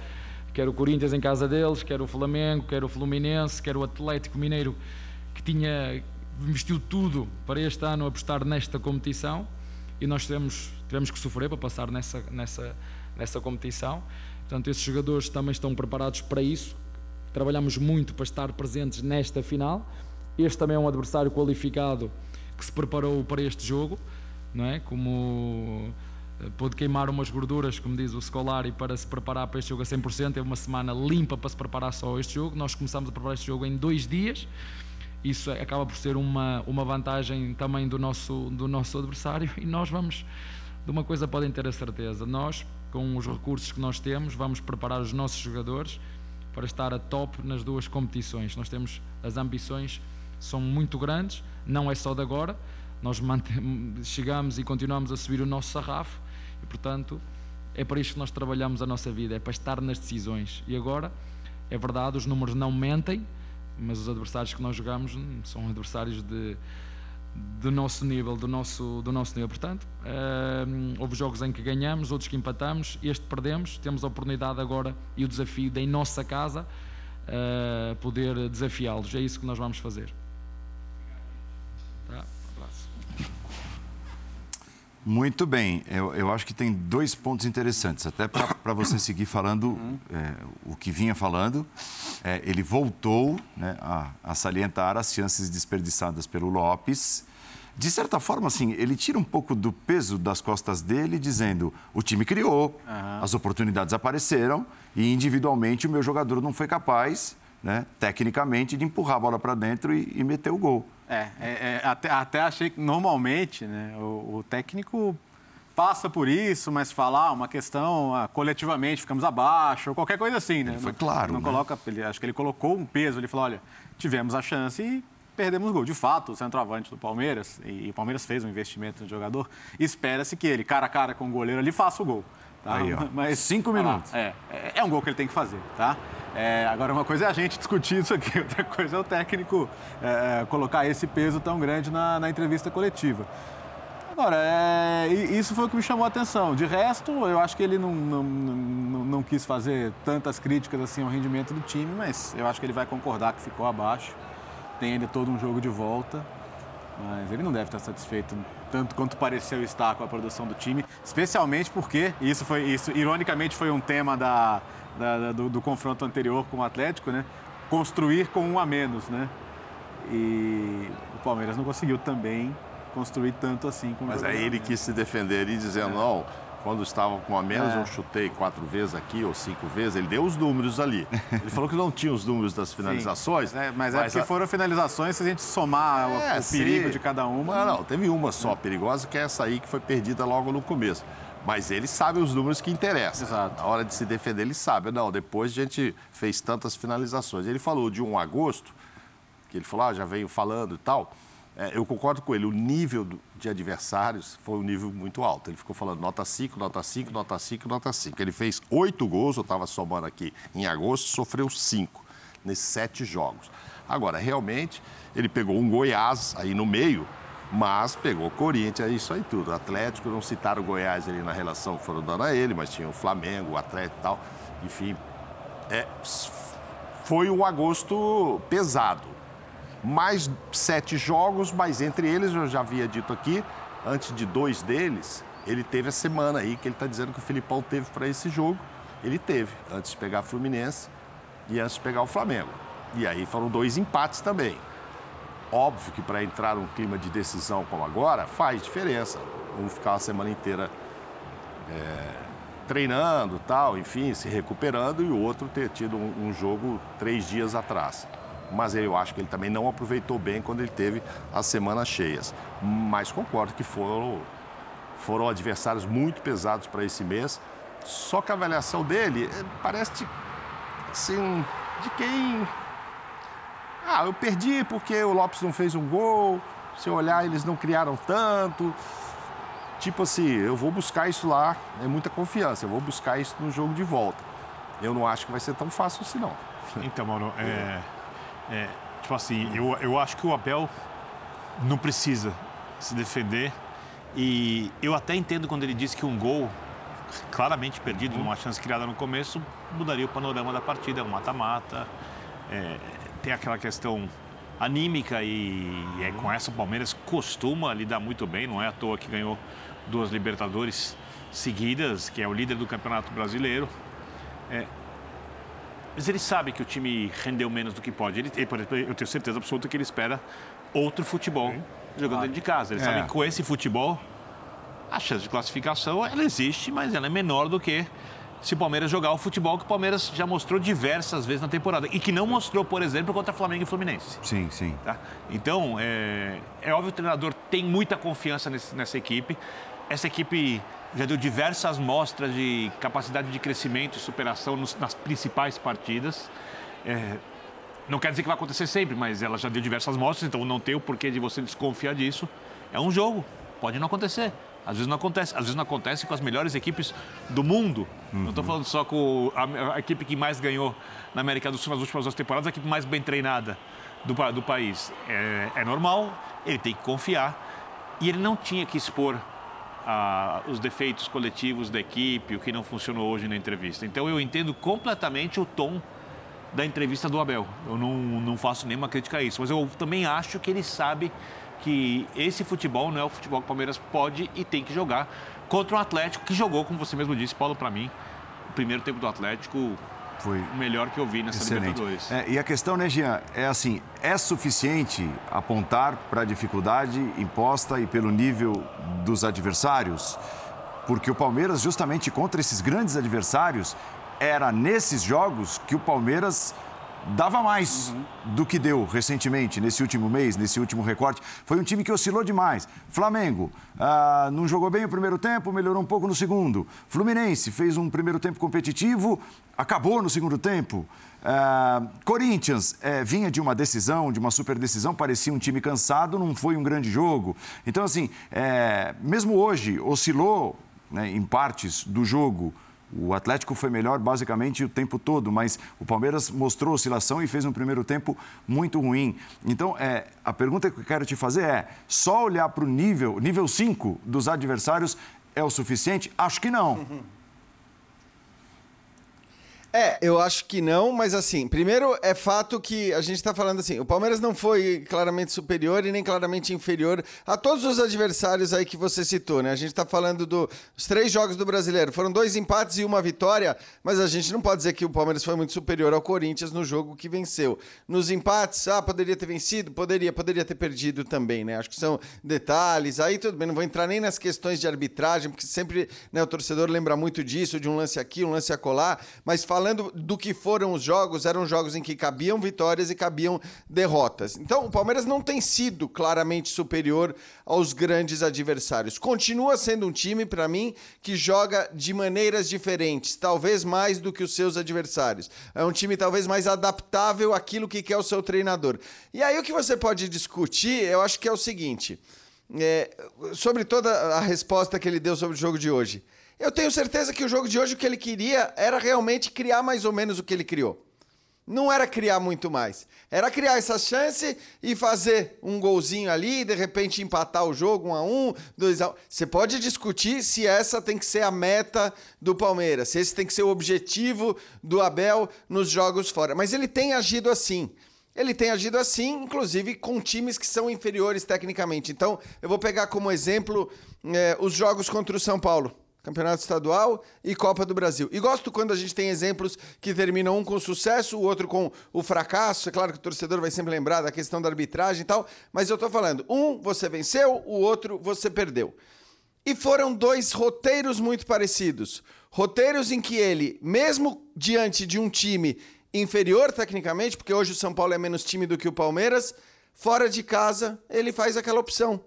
quer o Corinthians em casa deles, quer o Flamengo, quer o Fluminense, quer o Atlético Mineiro, que tinha investiu tudo para este ano apostar nesta competição e nós tivemos, tivemos que sofrer para passar nessa, nessa, nessa competição. Portanto, esses jogadores também estão preparados para isso. Trabalhamos muito para estar presentes nesta final. Este também é um adversário qualificado que se preparou para este jogo, não é? Como eh, pôde queimar umas gorduras, como diz o Scolari, para se preparar para este jogo a 100%. Teve uma semana limpa para se preparar só a este jogo. Nós começamos a preparar este jogo em dois dias. Isso é- acaba por ser uma, uma vantagem também do nosso, do nosso adversário e nós vamos, de uma coisa podem ter a certeza, nós, com os recursos que nós temos, vamos preparar os nossos jogadores para estar a top nas duas competições. Nós temos as ambições são muito grandes, não é só de agora. Nós chegamos e continuamos a subir o nosso sarrafo e, portanto, é para isto que nós trabalhamos a nossa vida, é para estar nas decisões. E agora, é verdade, os números não mentem, mas os adversários que nós jogamos hum, são adversários de do nosso nível, do nosso, do nosso nível. Portanto, hum, houve jogos em que ganhamos, outros que empatamos, este perdemos. Temos a oportunidade agora e o desafio de, em nossa casa, uh, poder desafiá-los. É isso que nós vamos fazer. Muito bem, eu, eu acho que tem dois pontos interessantes, até para você seguir falando é, o que vinha falando. É, ele voltou né, a, a salientar as chances desperdiçadas pelo Lopes. De certa forma, assim, ele tira um pouco do peso das costas dele, dizendo: o time criou, as oportunidades apareceram e individualmente o meu jogador não foi capaz, né, tecnicamente, de empurrar a bola para dentro e, e meter o gol. É, é, é, até, até achei que normalmente né, o, o técnico passa por isso, mas falar uma questão ah, coletivamente ficamos abaixo, ou qualquer coisa assim, né? foi Não- claro, Não né? coloca, ele- acho que ele colocou um peso, ele falou, olha, tivemos a chance e perdemos o gol. De fato, o centroavante do Palmeiras, e, e o Palmeiras fez um investimento no jogador, espera-se que ele, cara a cara com o goleiro ali, faça o gol. Tá? Aí, ó. <laughs> Mas, Cinco minutos. É, é, é um gol que ele tem que fazer, tá? É, agora, uma coisa é a gente discutir isso aqui, <laughs> outra coisa é o técnico é, colocar esse peso tão grande na, na entrevista coletiva. Agora, é, isso foi o que me chamou a atenção. De resto, eu acho que ele não, não, não, não quis fazer tantas críticas assim ao rendimento do time, mas eu acho que ele vai concordar que ficou abaixo. Tem ainda todo um jogo de volta, mas ele não deve estar satisfeito tanto quanto pareceu estar com a produção do time, especialmente porque isso foi isso ironicamente foi um tema da, da- da- do, do confronto anterior com o Atlético, né? Construir com um a menos, né? E o Palmeiras não conseguiu também construir tanto assim com Mas aí a ele quis se defender e dizendo, não, quando estava com a menos, É. eu chutei quatro vezes aqui ou cinco vezes. Ele deu os números ali. <laughs> Ele falou que não tinha os números das finalizações. É, mas é porque a- foram finalizações, se a gente somar o- É, o perigo sim. de cada uma. Não, não, teve uma só perigosa, que é essa aí que foi perdida logo no começo. Mas ele sabe os números que interessam. Exato. Na hora de se defender, ele sabe. Não, depois a gente fez tantas finalizações. Ele falou de 1 agosto, que ele falou, ah, já veio falando e tal. É, eu concordo com ele, o nível de adversários foi um nível muito alto. Ele ficou falando nota 5, nota 5, nota 5, nota 5. Ele fez oito gols, eu estava somando aqui, em agosto, sofreu cinco nesses sete jogos. Agora, realmente, ele pegou um Goiás aí no meio, mas pegou Corinthians, é isso aí tudo. Atlético, não citaram o Goiás ali na relação que foram dando a ele, mas tinha o Flamengo, o Atlético e tal. Enfim, é, foi um agosto pesado. Mais sete jogos, mas entre eles, eu já havia dito aqui, antes de dois deles, ele teve a semana aí que ele está dizendo que o Filipão teve para esse jogo. Ele teve, antes de pegar Fluminense e antes de pegar o Flamengo. E aí foram dois empates também. Óbvio que para entrar num clima de decisão como agora, faz diferença. Um ficar a semana inteira é, treinando, tal, enfim, se recuperando, e o outro ter tido um, um jogo três dias atrás. Mas eu acho que ele também não aproveitou bem quando ele teve as semanas cheias. Mas concordo que foram, foram adversários muito pesados para esse mês. Só que a avaliação dele eh, parece assim, de quem ah, eu perdi porque o Lopes não fez um gol. Se eu olhar, eles não criaram tanto. Tipo assim, eu vou buscar isso lá, é muita confiança, eu vou buscar isso no jogo de volta. Eu não acho que vai ser tão fácil assim, não. Então, Mauro, é, <laughs> é, tipo assim, eu, eu acho que o Abel não precisa se defender. E eu até entendo quando ele disse que um gol claramente perdido, uma chance criada no começo, mudaria o panorama da partida, é um mata-mata. É, tem aquela questão anímica e, e é, com essa o Palmeiras costuma lidar muito bem, não é à toa que ganhou duas Libertadores seguidas, que é o líder do Campeonato Brasileiro. É, mas ele sabe que o time rendeu menos do que pode. Ele, eu tenho certeza absoluta que ele espera outro futebol Sim. jogando ah. dentro de casa. Ele é. sabe que com esse futebol, a chance de classificação ela existe, mas ela é menor do que se o Palmeiras jogar o futebol que o Palmeiras já mostrou diversas vezes na temporada. E que não mostrou, por exemplo, contra Flamengo e Fluminense. Sim, sim. Tá? Então, é, é óbvio que o treinador tem muita confiança nesse, nessa equipe. Essa equipe já deu diversas mostras de capacidade de crescimento e superação nos, nas principais partidas. É, não quer dizer que vai acontecer sempre, mas ela já deu diversas mostras, então não tem o porquê de você desconfiar disso. É um jogo, pode não acontecer. Às vezes não acontece. Às vezes não acontece com as melhores equipes do mundo. Uhum. Não estou falando só com a, a, equipe que mais ganhou na América do Sul nas últimas duas temporadas, a equipe mais bem treinada do, do país. É, é normal, ele tem que confiar. E ele não tinha que expor ah, os defeitos coletivos da equipe, o que não funcionou hoje na entrevista. Então eu entendo completamente o tom da entrevista do Abel. Eu não, não faço nenhuma crítica a isso, mas eu também acho que ele sabe que esse futebol não é o futebol que o Palmeiras pode e tem que jogar contra um Atlético que jogou, como você mesmo disse, Paulo, para mim, o primeiro tempo do Atlético foi o melhor que eu vi nessa Excelente. Libertadores. É, e a questão, né, Jean, é assim, é suficiente apontar para a dificuldade imposta e pelo nível dos adversários? Porque o Palmeiras, justamente contra esses grandes adversários, era nesses jogos que o Palmeiras dava mais uhum. do que deu recentemente, nesse último mês, nesse último recorte. Foi um time que oscilou demais. Flamengo ah, não jogou bem o primeiro tempo, melhorou um pouco no segundo. Fluminense fez um primeiro tempo competitivo, acabou no segundo tempo. Ah, Corinthians eh, vinha de uma decisão, de uma super decisão, parecia um time cansado, não foi um grande jogo. Então, assim, eh, mesmo hoje, oscilou né, em partes do jogo o Atlético foi melhor basicamente o tempo todo, mas o Palmeiras mostrou oscilação e fez um primeiro tempo muito ruim. Então, é, a pergunta que eu quero te fazer é: só olhar para o nível, nível 5 dos adversários é o suficiente? Acho que não. Uhum. <laughs> É, eu acho que não, mas assim, primeiro é fato que a gente está falando assim, o Palmeiras não foi claramente superior e nem claramente inferior a todos os adversários aí que você citou, né? A gente está falando dos três jogos do Brasileiro, foram dois empates e uma vitória, mas a gente não pode dizer que o Palmeiras foi muito superior ao Corinthians no jogo que venceu. Nos empates, ah, poderia ter vencido, poderia, poderia ter perdido também, né? Acho que são detalhes, aí tudo bem, não vou entrar nem nas questões de arbitragem, porque sempre né, o torcedor lembra muito disso, de um lance aqui, um lance acolá, mas fala falando do que foram os jogos, eram jogos em que cabiam vitórias e cabiam derrotas. Então, o Palmeiras não tem sido claramente superior aos grandes adversários. Continua sendo um time, para mim, que joga de maneiras diferentes, talvez mais do que os seus adversários. É um time talvez mais adaptável àquilo que quer o seu treinador. E aí o que você pode discutir, eu acho que é o seguinte. É, sobre toda a resposta que ele deu sobre o jogo de hoje. Eu tenho certeza que o jogo de hoje o que ele queria era realmente criar mais ou menos o que ele criou. não era criar muito mais. Era criar essa chance e fazer um golzinho ali, de repente empatar o jogo um a um, dois a um. Você pode discutir se essa tem que ser a meta do Palmeiras, se esse tem que ser o objetivo do Abel nos jogos fora. Mas ele tem agido assim. Ele tem agido assim, inclusive com times que são inferiores tecnicamente. Então, eu vou pegar como exemplo eh, os jogos contra o São Paulo. Campeonato Estadual e Copa do Brasil. E gosto quando a gente tem exemplos que terminam um com sucesso, o outro com o fracasso. É claro que o torcedor vai sempre lembrar da questão da arbitragem e tal, mas eu estou falando, um você venceu, o outro você perdeu. E foram dois roteiros muito parecidos. Roteiros em que ele, mesmo diante de um time inferior tecnicamente, porque hoje o São Paulo é menos time do que o Palmeiras, fora de casa, ele faz aquela opção.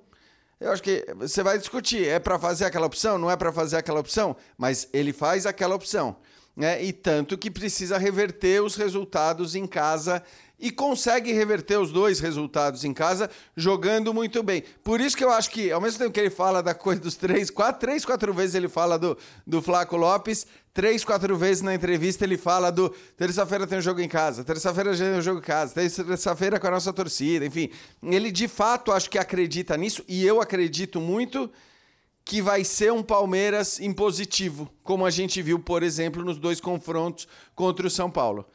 Eu acho que você vai discutir, é para fazer aquela opção, não é para fazer aquela opção, mas ele faz aquela opção. Né? E tanto que precisa reverter os resultados em casa e consegue reverter os dois resultados em casa jogando muito bem. Por isso que eu acho que, ao mesmo tempo que ele fala da coisa dos três, quatro, três, quatro vezes ele fala do, do Flaco Lopes, três, quatro vezes na entrevista ele fala do terça-feira tem um jogo em casa, terça-feira tem um jogo em casa, terça-feira com a nossa torcida, enfim. Ele de fato acho que acredita nisso e eu acredito muito que vai ser um Palmeiras impositivo, como a gente viu, por exemplo, nos dois confrontos contra o São Paulo.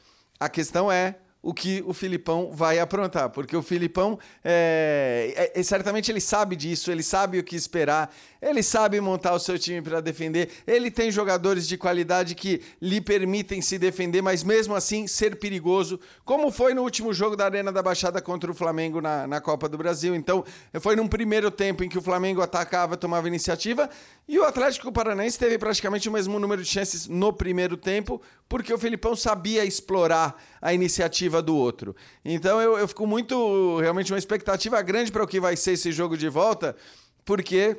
A questão é o que o Filipão vai aprontar, porque o Filipão é, é, certamente ele sabe disso, ele sabe o que esperar, ele sabe montar o seu time para defender, ele tem jogadores de qualidade que lhe permitem se defender, mas mesmo assim ser perigoso, como foi no último jogo da Arena da Baixada contra o Flamengo na, na Copa do Brasil. Então, foi num primeiro tempo em que o Flamengo atacava, tomava iniciativa, e o Atlético Paranaense teve praticamente o mesmo número de chances no primeiro tempo, porque o Filipão sabia explorar a iniciativa do outro. Então eu, eu fico muito, realmente, uma expectativa grande para o que vai ser esse jogo de volta, porque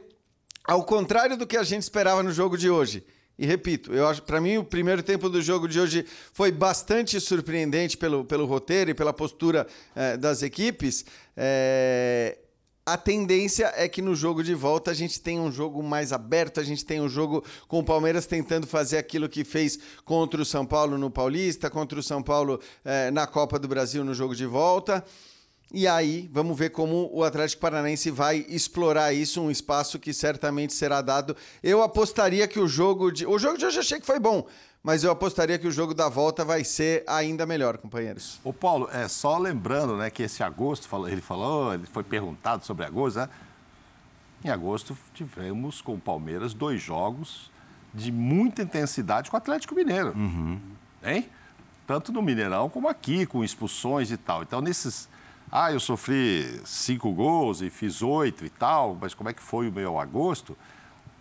ao contrário do que a gente esperava no jogo de hoje. E repito, eu acho, para mim o primeiro tempo do jogo de hoje foi bastante surpreendente pelo, pelo roteiro e pela postura eh, das equipes. Eh, a tendência é que no jogo de volta a gente tenha um jogo mais aberto, a gente tem um jogo com o Palmeiras tentando fazer aquilo que fez contra o São Paulo no Paulista, contra o São Paulo eh, na Copa do Brasil no jogo de volta. E aí, vamos ver como o Atlético Paranaense vai explorar isso, um espaço que certamente será dado. Eu apostaria que o jogo de. O jogo de hoje eu achei que foi bom, mas eu apostaria que o jogo da volta vai ser ainda melhor, companheiros. Ô, Paulo, é só lembrando, né, que esse agosto, ele falou, ele foi perguntado sobre agosto, né? Em agosto tivemos com o Palmeiras dois jogos de muita intensidade com o Atlético Mineiro. Uhum. Hein? Tanto no Mineirão como aqui, com expulsões e tal. Então, nesses ah, eu sofri cinco gols e fiz oito e tal, mas como é que foi o meu agosto?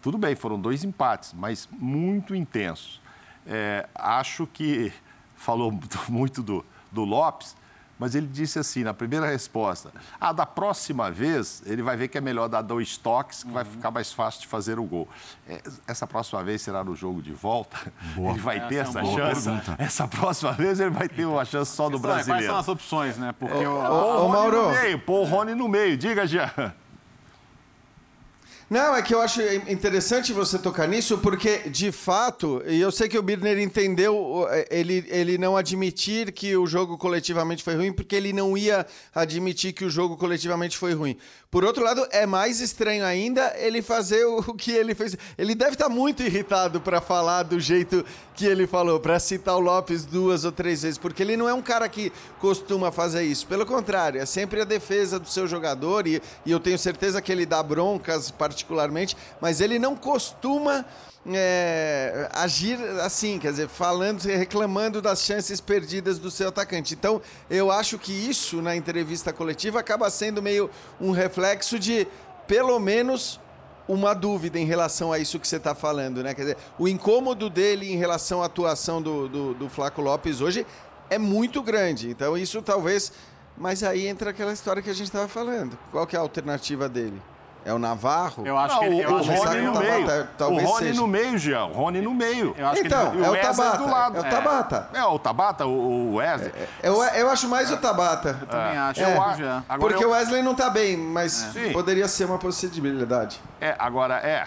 Tudo bem, foram dois empates, mas muito intensos. É, acho que <laughs> falou muito do, do Lopes, mas ele disse assim, na primeira resposta, ah, da próxima vez ele vai ver que é melhor dar dois toques, que uhum. vai ficar mais fácil de fazer o gol. É, essa próxima vez será no jogo de volta? Boa. <laughs> Ele vai ter essa, essa chance? Pergunta. Essa próxima vez ele vai ter uma chance só do brasileiro. Quais são as opções, né? Porque o, o, o Mauro... no meio, pôr o Rony no meio. Diga, Jean. Não, é que eu acho interessante você tocar nisso, porque, de fato, e eu sei que o Birner entendeu ele, ele não admitir que o jogo coletivamente foi ruim, porque ele não ia admitir que o jogo coletivamente foi ruim. Por outro lado, é mais estranho ainda ele fazer o que ele fez. Ele deve estar muito irritado para falar do jeito que ele falou, para citar o Lopes duas ou três vezes, porque ele não é um cara que costuma fazer isso. Pelo contrário, é sempre a defesa do seu jogador, e, e eu tenho certeza que ele dá broncas, particularmente, mas ele não costuma. É, agir assim, quer dizer, falando, reclamando das chances perdidas do seu atacante. Então, eu acho que isso na entrevista coletiva acaba sendo meio um reflexo de, pelo menos, uma dúvida em relação a isso que você está falando, né? Quer dizer, o incômodo dele em relação à atuação do, do, do Flaco Lopes hoje é muito grande. Então, isso talvez. Mas aí entra aquela história que a gente estava falando. Qual que é a alternativa dele? É o Navarro? Eu acho não, que ele, eu o, acho Rony no meio. o Rony seja. no meio, Jean. O Rony no meio. então, ele, é o, o Tabata. Do lado. É o Tabata. É, é o Tabata, o Wesley. É, é, eu, eu acho mais o Tabata. Eu também acho. É, eu acho. Porque o Wesley não está bem, mas poderia ser uma possibilidade. É, agora é.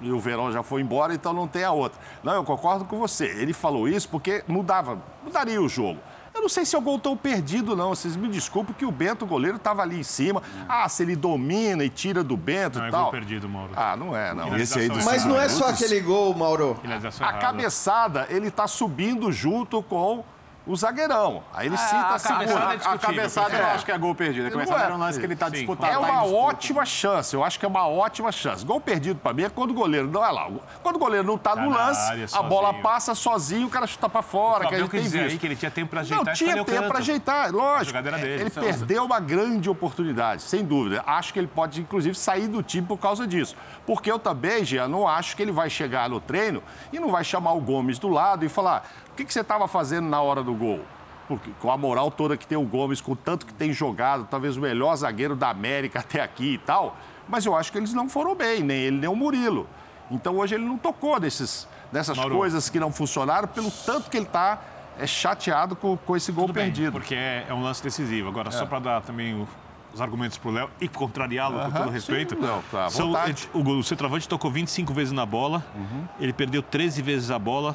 E o Verão já foi embora, então não tem a outra. Não, eu concordo com você. Ele falou isso porque mudava, mudaria o jogo. Eu não sei se é o gol tão perdido, não. Vocês me desculpem que o Bento, o goleiro, estava ali em cima. Ah, se ele domina e tira do Bento Não e é tal. gol perdido, Mauro. Ah, não é, não. Esse aí dos Mas não é só aquele gol, Mauro. A errada. cabeçada, ele tá subindo junto com o zagueirão. Aí ele Ah, cita a a segura. cabeçada, a cabeçada eu porque- acho que é gol perdido. A cabeçada é. era um lance que ele está Sim. disputado. É tá uma ótima chance, eu acho que é uma ótima chance. Gol perdido para mim é quando o goleiro não é lá. Quando o goleiro não tá, Tá no lance, área, a bola passa sozinho, o cara chuta para O fora, que a gente quis tem dizer aí visto. que ele tinha tempo para ajeitar Não tinha tempo para ajeitar, lógico. Ele Então, perdeu uma grande oportunidade, sem dúvida. Acho que ele pode, inclusive, sair do time por causa disso. Porque eu também, Jean, não acho que ele vai chegar no treino e não vai chamar o Gomes do lado e falar: o que, que você estava fazendo na hora do gol? Porque, com a moral toda que tem o Gomes, com o tanto que tem jogado, talvez o melhor zagueiro da América <laughs> até aqui e tal. Mas eu acho que eles não foram bem, nem ele, nem o Murilo. Então hoje ele não tocou desses, dessas Mauro. coisas que não funcionaram, pelo tanto que ele está é, chateado com, com esse gol Tudo bem, perdido. porque é, é um lance decisivo. Agora, só para dar também o- os argumentos para o Léo e contrariá-lo com todo respeito. sim, Léo, tá são- vontade. o, gol- o centroavante tocou 25 vezes na bola, ele perdeu 13 vezes a bola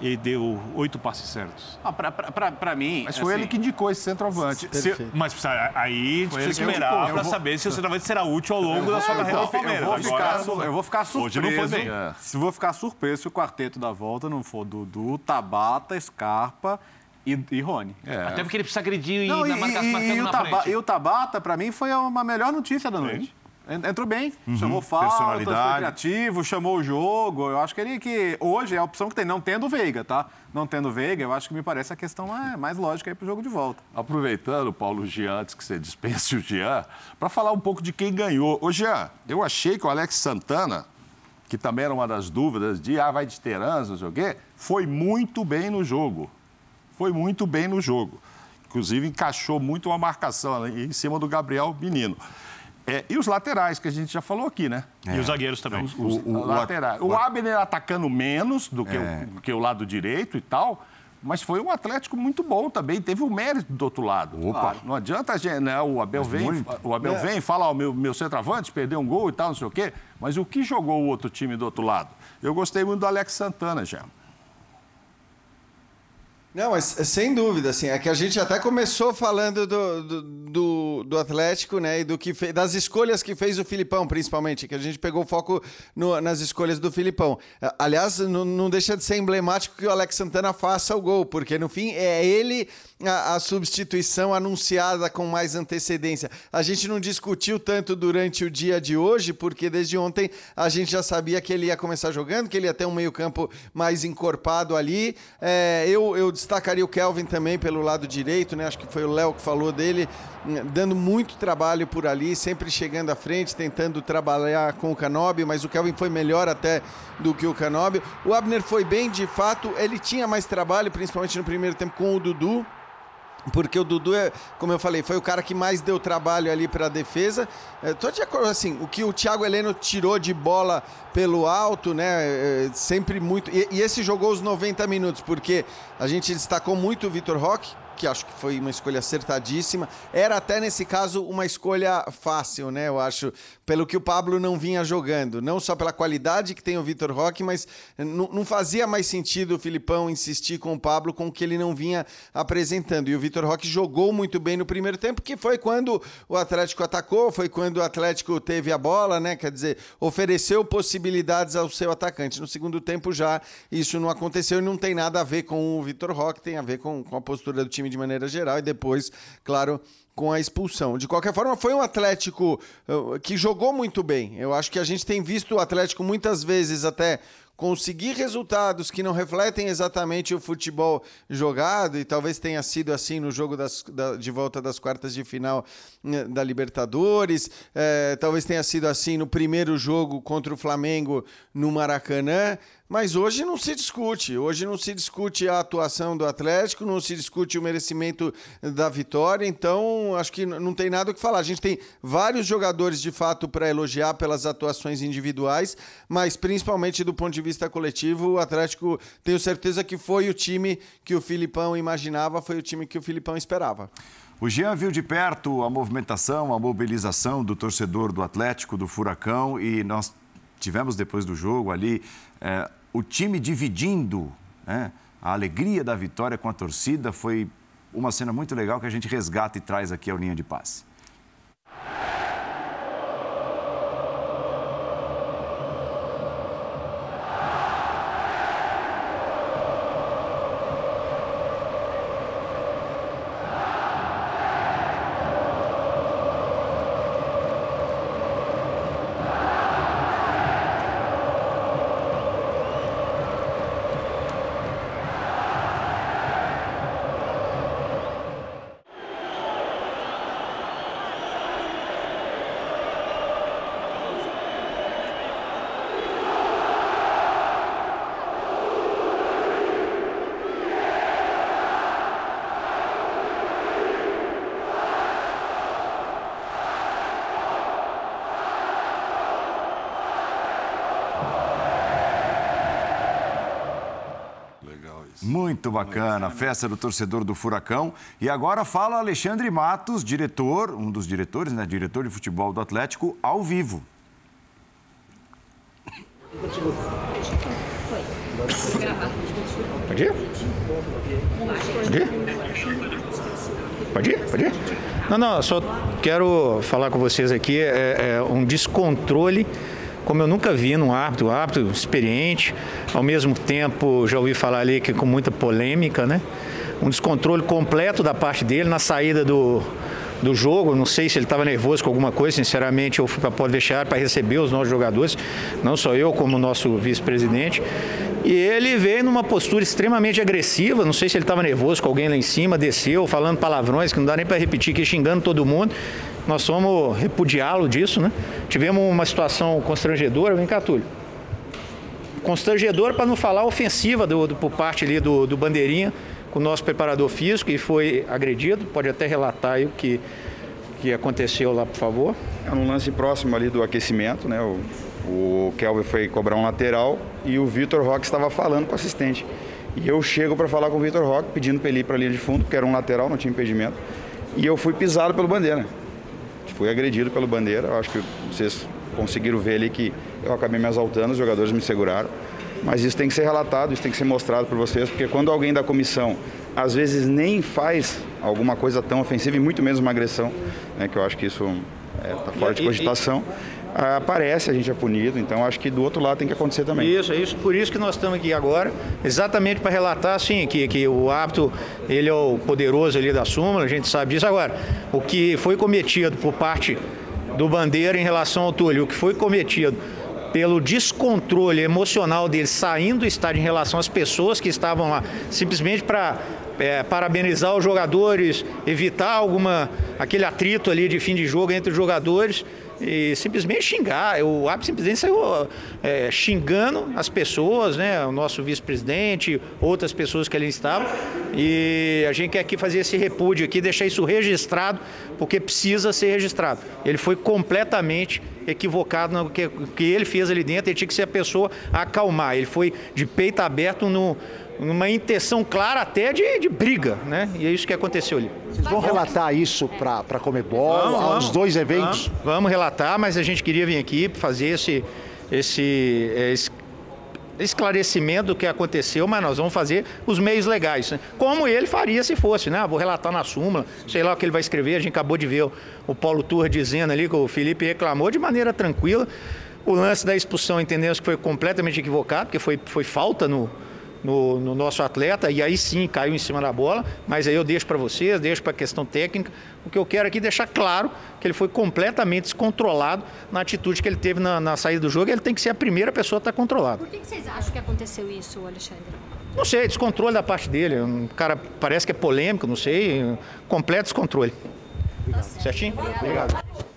e deu oito passes certos. Ah, pra mim. Mas foi assim, ele que indicou esse centroavante. Se- mas aí Foi precisa esperar para saber se o centroavante será útil ao longo da sua carreira vou, no Palmeiras. eu vou ficar, su- eu vou ficar surpreso. Hoje não foi bem. É. Se vou ficar surpreso se o quarteto da volta não for Dudu, Tabata, Scarpa e, e Rony. Até porque ele precisa agredir e Não, na e, marcação e- e e o Tabata, pra mim, foi uma melhor notícia da noite. En- Entrou bem, chamou falta, foi criativo, chamou o jogo. Eu acho que ele que hoje é a opção que tem, não tendo o Veiga, tá? Não tendo o Veiga, eu acho que me parece a questão mais, mais lógica aí pro jogo de volta. Aproveitando, Paulo Jean, antes que você dispense o Jean, para falar um pouco de quem ganhou. Ô, Jean, eu achei que o Alex Santana, que também era uma das dúvidas de ah, vai de Terãs, não sei o quê, foi muito bem no jogo. Foi muito bem no jogo. Inclusive, encaixou muito uma marcação em cima do Gabriel Menino. É, e os laterais, que a gente já falou aqui, né? E os zagueiros também. Os, os laterais. O, Abner atacando menos do que, É. o, que o lado direito e tal, mas foi um Atlético muito bom também. Teve o mérito do outro lado. Opa. Não adianta a gente, né? O Abel Mas vem, muito. o Abel É. vem e fala, ó, meu, meu centroavante perdeu um gol e tal, não sei o quê. Mas o que jogou o outro time do outro lado? Eu gostei muito do Alex Santana, já. Não, mas é sem dúvida, assim, é que a gente até começou falando do, do, do, do Atlético, né, e do que das escolhas que fez o Filipão, principalmente, que a gente pegou foco no- nas escolhas do Filipão. Aliás, não, não deixa de ser emblemático que o Alex Santana faça o gol, porque no fim é ele a, a substituição anunciada com mais antecedência. A gente não discutiu tanto durante o dia de hoje, porque desde ontem a gente já sabia que ele ia começar jogando, que ele ia ter um meio-campo mais encorpado ali. É, eu, eu destacaria o Kelvin também pelo lado direito, né? Acho que foi o Léo que falou dele, hum, dando muito trabalho por ali, sempre chegando à frente, tentando trabalhar com o Canóbio, mas o Kelvin foi melhor até do que o Canóbio. O Abner foi bem, de fato, ele tinha mais trabalho, principalmente no primeiro tempo com o Dudu. Porque o Dudu, é, como eu falei, foi o cara que mais deu trabalho ali para a defesa. É, tô de acordo, assim, o que o Thiago Heleno tirou de bola pelo alto, né? é, sempre muito. E, e esse jogou os 90 minutos, porque a gente destacou muito o Vitor Roque, que acho que foi uma escolha acertadíssima. Era até nesse caso uma escolha fácil, né? Eu acho, pelo que o Pablo não vinha jogando. Não só pela qualidade que tem o Vitor Roque, mas não, fazia mais sentido o Filipão insistir com o Pablo com o que ele não vinha apresentando. E o Vitor Roque jogou muito bem no primeiro tempo, que foi quando o Atlético atacou, foi quando o Atlético teve a bola, né? Quer dizer, ofereceu possibilidades ao seu atacante. No segundo tempo já isso não aconteceu e não tem nada a ver com o Vitor Roque, tem a ver com, com a postura do time de maneira geral e depois, claro, com a expulsão. De qualquer forma, foi um Atlético uh, que jogou muito bem. Eu acho que a gente tem visto o Atlético muitas vezes até conseguir resultados que não refletem exatamente o futebol jogado, e talvez tenha sido assim no jogo das- da- de volta das quartas de final né, da Libertadores, eh, talvez tenha sido assim no primeiro jogo contra o Flamengo no Maracanã. Mas hoje não se discute. Hoje não se discute a atuação do Atlético, não se discute o merecimento da vitória. Então, acho que não tem nada o que falar. A gente tem vários jogadores de fato para elogiar pelas atuações individuais, mas principalmente do ponto de vista coletivo, o Atlético tenho certeza que foi o time que o Filipão imaginava, foi o time que o Filipão esperava. O Jean viu de perto a movimentação, a mobilização do torcedor do Atlético, do Furacão, e nós tivemos depois do jogo ali eh, o time dividindo né, a alegria da vitória com a torcida. Foi uma cena muito legal que a gente resgata e traz aqui ao linha de passe. Muito bacana, festa do torcedor do Furacão. E agora fala Alexandre Matos, diretor, um dos diretores, né? Diretor de futebol do Atlético, ao vivo. Pode ir? Pode ir? Pode ir? Pode ir? Não, não, só quero falar com vocês aqui, é, é um descontrole como eu nunca vi num árbitro, um árbitro experiente, ao mesmo tempo já ouvi falar ali que com muita polêmica, né? Um descontrole completo da parte dele na saída do, do jogo. Não sei se ele estava nervoso com alguma coisa. Sinceramente, eu fui para pode deixar para receber os nossos jogadores, não só eu, como o nosso vice-presidente. E ele veio numa postura extremamente agressiva. Não sei se ele estava nervoso com alguém lá em cima, desceu, falando palavrões que não dá nem para repetir, que xingando todo mundo. Nós fomos repudiá-lo disso, né? Tivemos uma situação constrangedora, vem cá, Túlio. Constrangedora para não falar ofensiva do, do, por parte ali do, do Bandeirinha, com o nosso preparador físico, e foi agredido. Pode até relatar aí o que, que aconteceu lá, por favor. É um lance próximo ali do aquecimento, né? O, o Kelvin foi cobrar um lateral e o Vitor Roque estava falando com o assistente. E eu chego para falar com o Vitor Roque, pedindo para ele ir para a linha de fundo, porque era um lateral, não tinha impedimento. E eu fui pisado pelo Bandeira fui agredido pelo Bandeira. Eu acho que vocês conseguiram ver ali que eu acabei me exaltando, os jogadores me seguraram. Mas isso tem que ser relatado, isso tem que ser mostrado para vocês, porque quando alguém da comissão às vezes nem faz alguma coisa tão ofensiva e muito menos uma agressão, né, que eu acho que isso está é, tá fora de cogitação. Aparece, a gente é punido, então acho que do outro lado tem que acontecer também. Isso, é isso, por isso que nós estamos aqui agora, exatamente para relatar assim, que, que o hábito, ele é o poderoso ali da súmula, a gente sabe disso. Agora, o que foi cometido por parte do Bandeira em relação ao Túlio, o que foi cometido pelo descontrole emocional dele saindo do estádio em relação às pessoas que estavam lá, simplesmente para é, parabenizar os jogadores, evitar alguma aquele atrito ali de fim de jogo entre os jogadores e simplesmente xingar. O árbitro simplesmente saiu é, xingando as pessoas, né? O nosso vice-presidente, outras pessoas que ali estavam. E a gente quer aqui fazer esse repúdio aqui, deixar isso registrado, porque precisa ser registrado. Ele foi completamente equivocado no que, que ele fez ali dentro, ele tinha que ser a pessoa a acalmar. Ele foi de peito aberto no uma intenção clara até de, de briga, né? E é isso que aconteceu ali. Vocês vão relatar isso para a Comebol, vamos, aos vamos, dois eventos? Vamos, vamos, relatar, mas a gente queria vir aqui fazer esse, esse, esse esclarecimento do que aconteceu, mas nós vamos fazer os meios legais, né? como ele faria se fosse, né? Ah, vou relatar na súmula, sei lá o que ele vai escrever, a gente acabou de ver o, o Paulo Turra dizendo ali que o Felipe reclamou de maneira tranquila. O lance da expulsão entendemos que foi completamente equivocado, porque foi, foi falta no, no, no, nosso atleta, e aí sim caiu em cima da bola, mas aí eu deixo para vocês, deixo para a questão técnica. O que eu quero aqui é deixar claro que ele foi completamente descontrolado na atitude que ele teve na, na saída do jogo, ele tem que ser a primeira pessoa a estar controlado. Por que, que vocês acham que aconteceu isso, Alexandre? Não sei, descontrole da parte dele. Um cara parece que é polêmico, não sei. Completo descontrole. Obrigado. Certinho? Obrigado.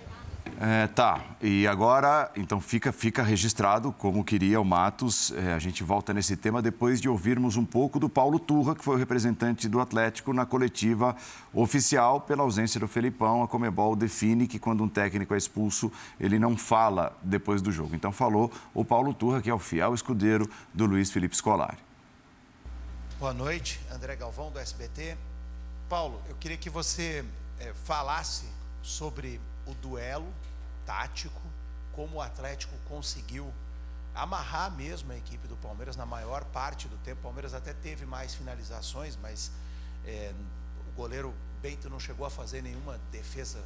É, tá, e agora, então fica, fica registrado como queria o Matos. É, a gente volta nesse tema depois de ouvirmos um pouco do Paulo Turra, que foi o representante do Atlético na coletiva oficial pela ausência do Felipão. A Comebol define que quando um técnico é expulso, ele não fala depois do jogo. Então falou o Paulo Turra, que é o fiel escudeiro do Luiz Felipe Scolari. Boa noite, André Galvão do SBT. Paulo, eu queria que você é, falasse sobre o duelo tático, como o Atlético conseguiu amarrar mesmo a equipe do Palmeiras na maior parte do tempo. O Palmeiras até teve mais finalizações, mas é, o goleiro Bento não chegou a fazer nenhuma defesa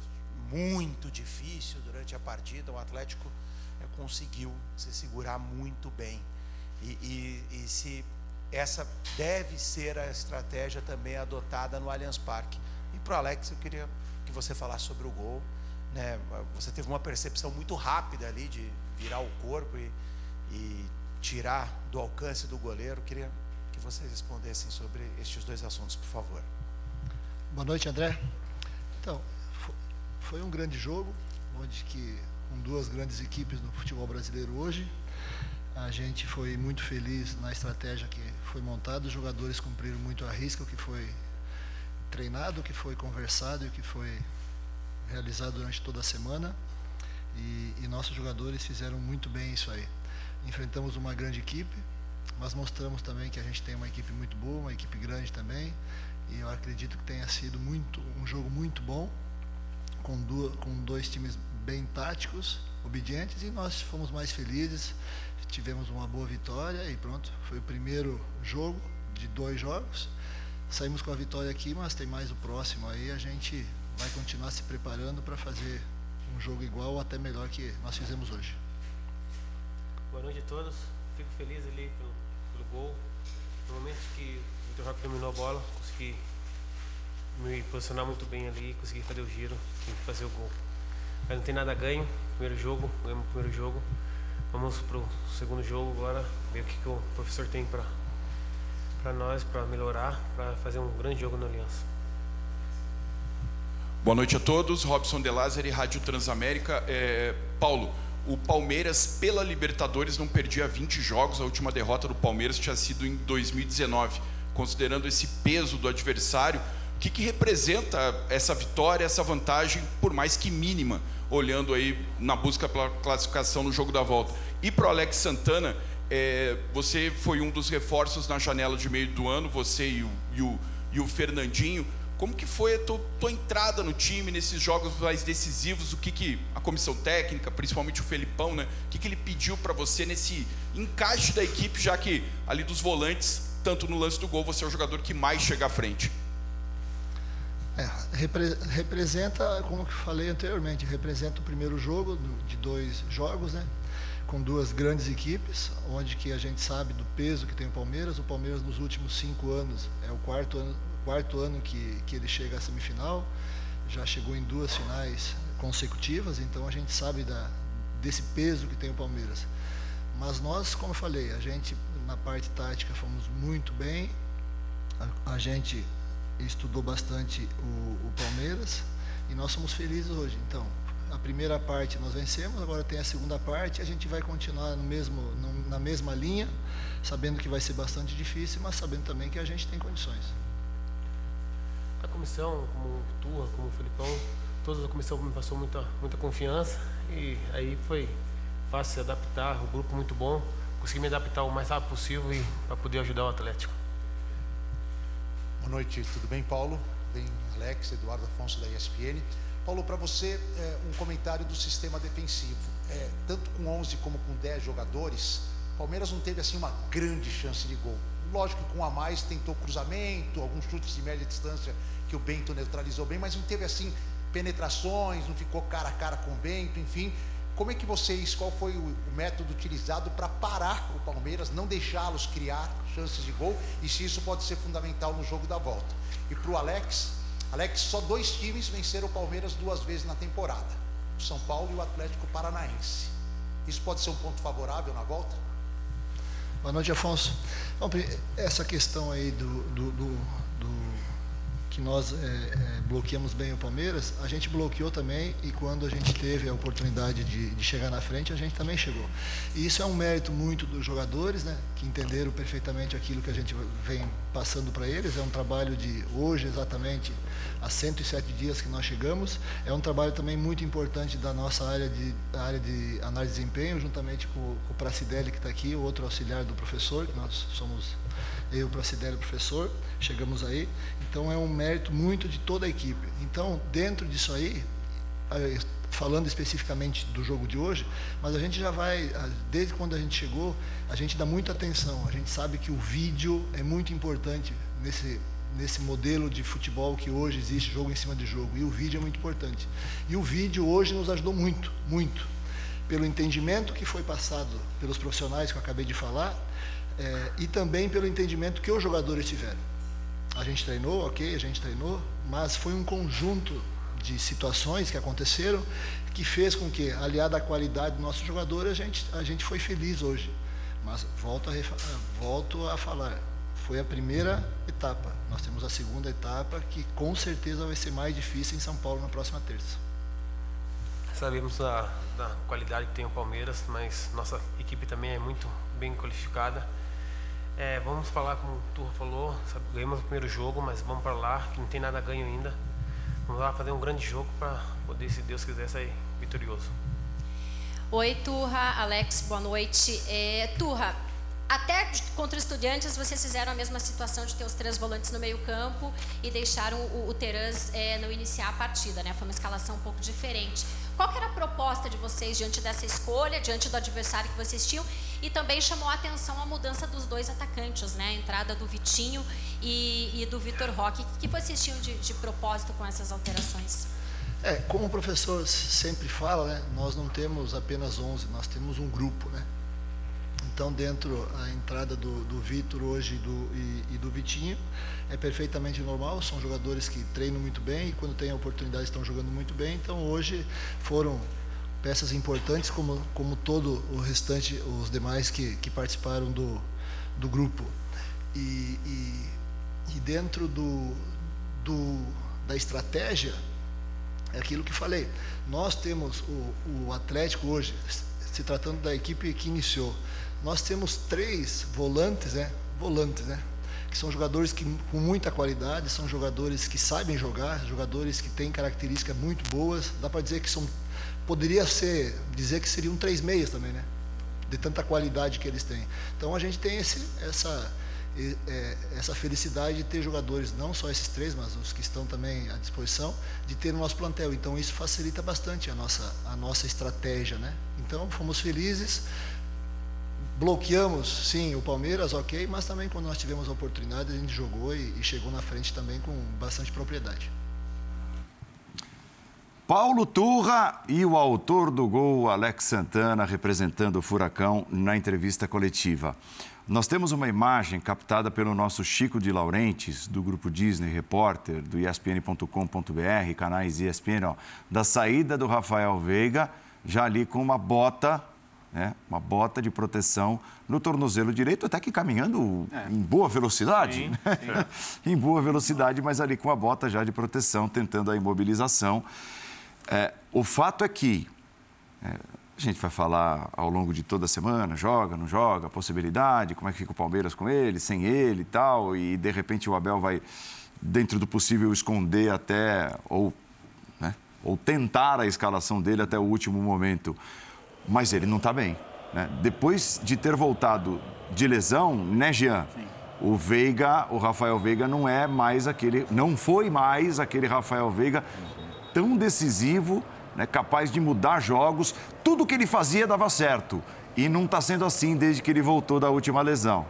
muito difícil durante a partida. O Atlético é, conseguiu se segurar muito bem. E, e, e se essa deve ser a estratégia também adotada no Allianz Parque. E para o Alex, eu queria que você falasse sobre o gol. Né? Você teve uma percepção muito rápida ali de virar o corpo e, e tirar do alcance do goleiro. Queria que vocês respondessem sobre estes dois assuntos, por favor. Boa noite, André. Então, foi um grande jogo, onde que com duas grandes equipes no futebol brasileiro hoje. A gente foi muito feliz na estratégia que foi montada, os jogadores cumpriram muito a risca o que foi treinado, o que foi conversado e o que foi realizado durante toda a semana. E, e nossos jogadores fizeram muito bem isso aí. Enfrentamos uma grande equipe, mas mostramos também que a gente tem uma equipe muito boa, uma equipe grande também. E eu acredito que tenha sido muito, um jogo muito bom, com, duas, com dois times bem táticos, obedientes, e nós fomos mais felizes tivemos uma boa vitória e pronto, foi o primeiro jogo de dois jogos. Saímos com a vitória aqui, mas tem mais o próximo aí, a gente vai continuar se preparando para fazer um jogo igual ou até melhor que nós fizemos hoje. Boa noite a todos. Fico feliz ali pelo, pelo gol. No momento que o Vitor Roque dominou a bola, consegui me posicionar muito bem ali, consegui fazer o giro e fazer o gol. Mas não tem nada ganho. Primeiro jogo, ganhamos o primeiro jogo. Vamos para o segundo jogo agora, ver o que, que o professor tem para nós, para melhorar, para fazer um grande jogo no Aliança. Boa noite a todos. Robson De Lázari, Rádio Transamérica. É, Paulo, o Palmeiras, pela Libertadores, não perdia 20 jogos. A última derrota do Palmeiras tinha sido em 2019. Considerando esse peso do adversário, o que, que representa essa vitória, essa vantagem, por mais que mínima, olhando aí na busca pela classificação no jogo da volta. E para o Alex Santana, é, você foi um dos reforços na janela de meio do ano, você e o, e o, e o Fernandinho. Como que foi a tua, tua, entrada no time nesses jogos mais decisivos? O que, que a comissão técnica, principalmente o Felipão, né? O que, que ele pediu para você nesse encaixe da equipe, já que ali dos volantes, tanto no lance do gol, você é o jogador que mais chega à frente? É, repre representa, como eu falei anteriormente, representa o primeiro jogo de dois jogos, né? Com duas grandes equipes, onde que a gente sabe do peso que tem o Palmeiras. O Palmeiras nos últimos cinco anos é o quarto ano, quarto ano que, que ele chega à semifinal, já chegou em duas finais consecutivas, então a gente sabe da, desse peso que tem o Palmeiras. Mas nós, como eu falei, a gente na parte tática fomos muito bem, a, a gente estudou bastante o, o Palmeiras e nós somos felizes hoje. Então, a primeira parte nós vencemos, agora tem a segunda parte, a gente vai continuar no mesmo, no, na mesma linha, sabendo que vai ser bastante difícil, mas sabendo também que a gente tem condições. Comissão, como tua, como o Felipão, toda a comissão me passou muita, muita confiança e aí foi fácil se adaptar, o grupo muito bom, consegui me adaptar o mais rápido possível e para poder ajudar o Atlético. Boa noite, tudo bem, Paulo? Bem, Alex, Eduardo Afonso da ESPN. Paulo, para você, é, um comentário do sistema defensivo. É, tanto com 11 como com 10 jogadores, Palmeiras não teve assim uma grande chance de gol. Lógico que com a mais tentou cruzamento, alguns chutes de média distância que o Bento neutralizou bem, mas não teve assim penetrações, não ficou cara a cara com o Bento, enfim. Como é que vocês, qual foi o, método utilizado para parar o Palmeiras, não deixá-los criar chances de gol e se isso pode ser fundamental no jogo da volta? E para o Alex, Alex, só dois times venceram o Palmeiras duas vezes na temporada: o São Paulo e o Atlético Paranaense. Isso pode ser um ponto favorável na volta? Boa noite, Afonso. Essa questão aí do, do, do que nós é, é, bloqueamos bem o Palmeiras, a gente bloqueou também e quando a gente teve a oportunidade de, de, chegar na frente, a gente também chegou. E isso é um mérito muito dos jogadores, né, que entenderam perfeitamente aquilo que a gente vem passando para eles. É um trabalho de hoje, exatamente, há 107 dias que nós chegamos. É um trabalho também muito importante da nossa área de, área de análise de desempenho, juntamente com, com o Pracidelli, que está aqui, o outro auxiliar do professor, que nós somos eu, Pracidelli, professor, chegamos aí. Então é um mérito muito de toda a equipe. Então, dentro disso aí, falando especificamente do jogo de hoje, mas a gente já vai, desde quando a gente chegou, a gente dá muita atenção. A gente sabe que o vídeo é muito importante nesse nesse modelo de futebol que hoje existe, jogo em cima de jogo. E o vídeo é muito importante. E o vídeo hoje nos ajudou muito, muito. Pelo entendimento que foi passado pelos profissionais que eu acabei de falar, é, e também pelo entendimento que os jogadores tiveram. A gente treinou, ok, a gente treinou, mas foi um conjunto de situações que aconteceram que fez com que, aliado à qualidade do nosso jogador, a gente, a gente foi feliz hoje. Mas volto a, volto a falar, foi a primeira etapa. Nós temos a segunda etapa que com certeza vai ser mais difícil em São Paulo na próxima terça. Sabemos da, da qualidade que tem o Palmeiras, mas nossa equipe também é muito bem qualificada. É, vamos falar como o Turra falou, sabe, ganhamos o primeiro jogo, mas vamos para lá, que não tem nada ganho ainda. Vamos lá fazer um grande jogo para poder, se Deus quiser, sair vitorioso. Oi, Turra, Alex, boa noite. É, Turra, até contra os estudiantes, vocês fizeram a mesma situação de ter os três volantes no meio-campo e deixaram o, o Terãs é, não iniciar a partida, né? Foi uma escalação um pouco diferente. Qual era a proposta de vocês diante dessa escolha, diante do adversário que vocês tinham? E também chamou a atenção a mudança dos dois atacantes, né? A entrada do Vitinho e, e do Vitor Roque. O que vocês tinham de, de propósito com essas alterações? É, como o professor sempre fala, né, nós não temos apenas 11, nós temos um grupo, né? Então, dentro a entrada do, do Vitor hoje do, e, e, do Vitinho é perfeitamente normal. São jogadores que treinam muito bem e, quando têm a oportunidade, estão jogando muito bem. Então, hoje foram peças importantes, como, como todo o restante, os demais que, que participaram do, do grupo. E, e, e dentro do, do, da estratégia, é aquilo que falei. Nós temos o, o Atlético hoje, se tratando da equipe que iniciou nós temos três volantes, né? Volantes, né? Que são jogadores que, com muita qualidade, são jogadores que sabem jogar, jogadores que têm características muito boas. Dá para dizer que são. Poderia ser, dizer que seriam três meias também, né? De tanta qualidade que eles têm. Então a gente tem esse, essa, é, essa felicidade de ter jogadores, não só esses três, mas os que estão também à disposição, de ter no nosso plantel. Então isso facilita bastante a nossa, a nossa estratégia, né? Então fomos felizes bloqueamos, sim, o Palmeiras, ok, mas também quando nós tivemos a oportunidade, a gente jogou e, e chegou na frente também com bastante propriedade. Paulo Turra e o autor do gol, Alex Santana, representando o Furacão na entrevista coletiva. Nós temos uma imagem captada pelo nosso Chico de Laurentes, do grupo Disney, repórter do ESPN.com.br, canais ESPN, ó, da saída do Rafael Veiga, já ali com uma bota né? uma bota de proteção no tornozelo direito, até que caminhando é. em boa velocidade. Sim, né? sim. <laughs> em boa velocidade, mas ali com a bota já de proteção, tentando a imobilização. É, o fato é que é, a gente vai falar ao longo de toda a semana, joga, não joga, possibilidade, como é que fica o Palmeiras com ele, sem ele e tal, e de repente o Abel vai, dentro do possível, esconder até, ou, né, ou tentar a escalação dele até o último momento mas ele não está bem. Né? Depois de ter voltado de lesão, né, Jean? Sim. O Veiga, o Rafael Veiga não é mais aquele, não foi mais aquele Rafael Veiga tão decisivo, né, capaz de mudar jogos. Tudo que ele fazia dava certo. E não está sendo assim desde que ele voltou da última lesão.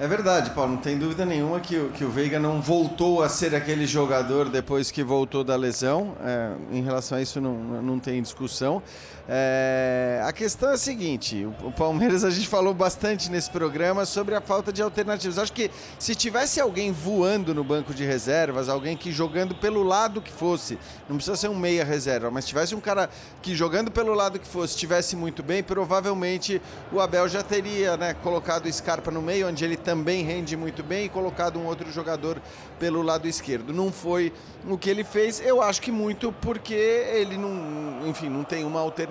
É verdade, Paulo, não tem dúvida nenhuma que, que o Veiga não voltou a ser aquele jogador depois que voltou da lesão. É, em relação a isso, não, não tem discussão. É, a questão é a seguinte: o Palmeiras, a gente falou bastante nesse programa sobre a falta de alternativas. Acho que se tivesse alguém voando no banco de reservas, alguém que jogando pelo lado que fosse, não precisa ser um meia reserva, mas tivesse um cara que jogando pelo lado que fosse, estivesse muito bem, provavelmente o Abel já teria né, colocado o Scarpa no meio, onde ele também rende muito bem, e colocado um outro jogador pelo lado esquerdo. Não foi o que ele fez, eu acho que muito porque ele não, enfim, não tem uma alternativa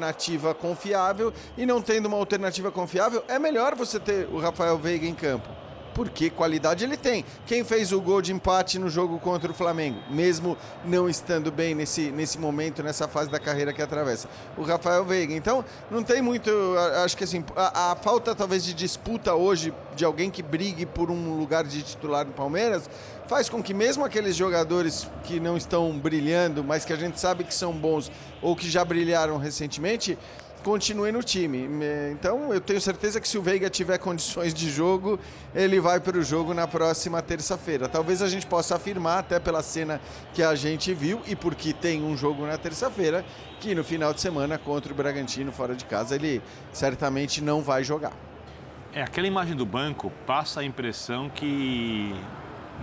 confiável e não tendo uma alternativa confiável, é melhor você ter o Rafael Veiga em campo. Porque qualidade ele tem. Quem fez o gol de empate no jogo contra o Flamengo, mesmo não estando bem nesse, nesse momento, nessa fase da carreira que atravessa? O Rafael Veiga. Então, não tem muito. Acho que assim, a, a falta talvez de disputa hoje de alguém que brigue por um lugar de titular no Palmeiras faz com que mesmo aqueles jogadores que não estão brilhando, mas que a gente sabe que são bons ou que já brilharam recentemente, continue no time. Então, eu tenho certeza que se o Veiga tiver condições de jogo, ele vai para o jogo na próxima terça-feira. Talvez a gente possa afirmar, até pela cena que a gente viu e porque tem um jogo na terça-feira, que no final de semana contra o Bragantino fora de casa ele certamente não vai jogar. É, aquela imagem do banco passa a impressão que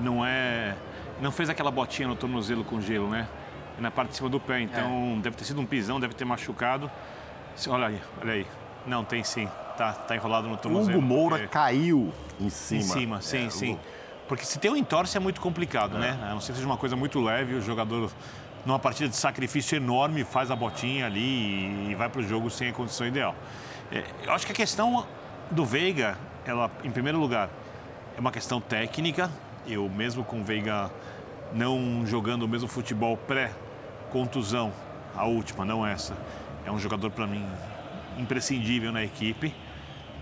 não é. Não fez aquela botinha no tornozelo com gelo, né? Na parte de cima do pé. Então deve ter sido um pisão, deve ter machucado. Olha aí, olha aí. Não, tem sim. Tá, tá enrolado no tornozelo. Hugo Moura porque- caiu em cima. Em cima, sim, É, sim. Hugo- Porque se tem um entorse é muito complicado, É. né? A não ser que seja uma coisa muito leve, o jogador, numa partida de sacrifício enorme, faz a botinha ali e vai para o jogo sem a condição ideal. É, eu acho que a questão do Veiga, ela, em primeiro lugar, é uma questão técnica. Eu, mesmo com o Veiga não jogando o mesmo futebol pré-contusão, a última, não essa, é um jogador, para mim, imprescindível na equipe.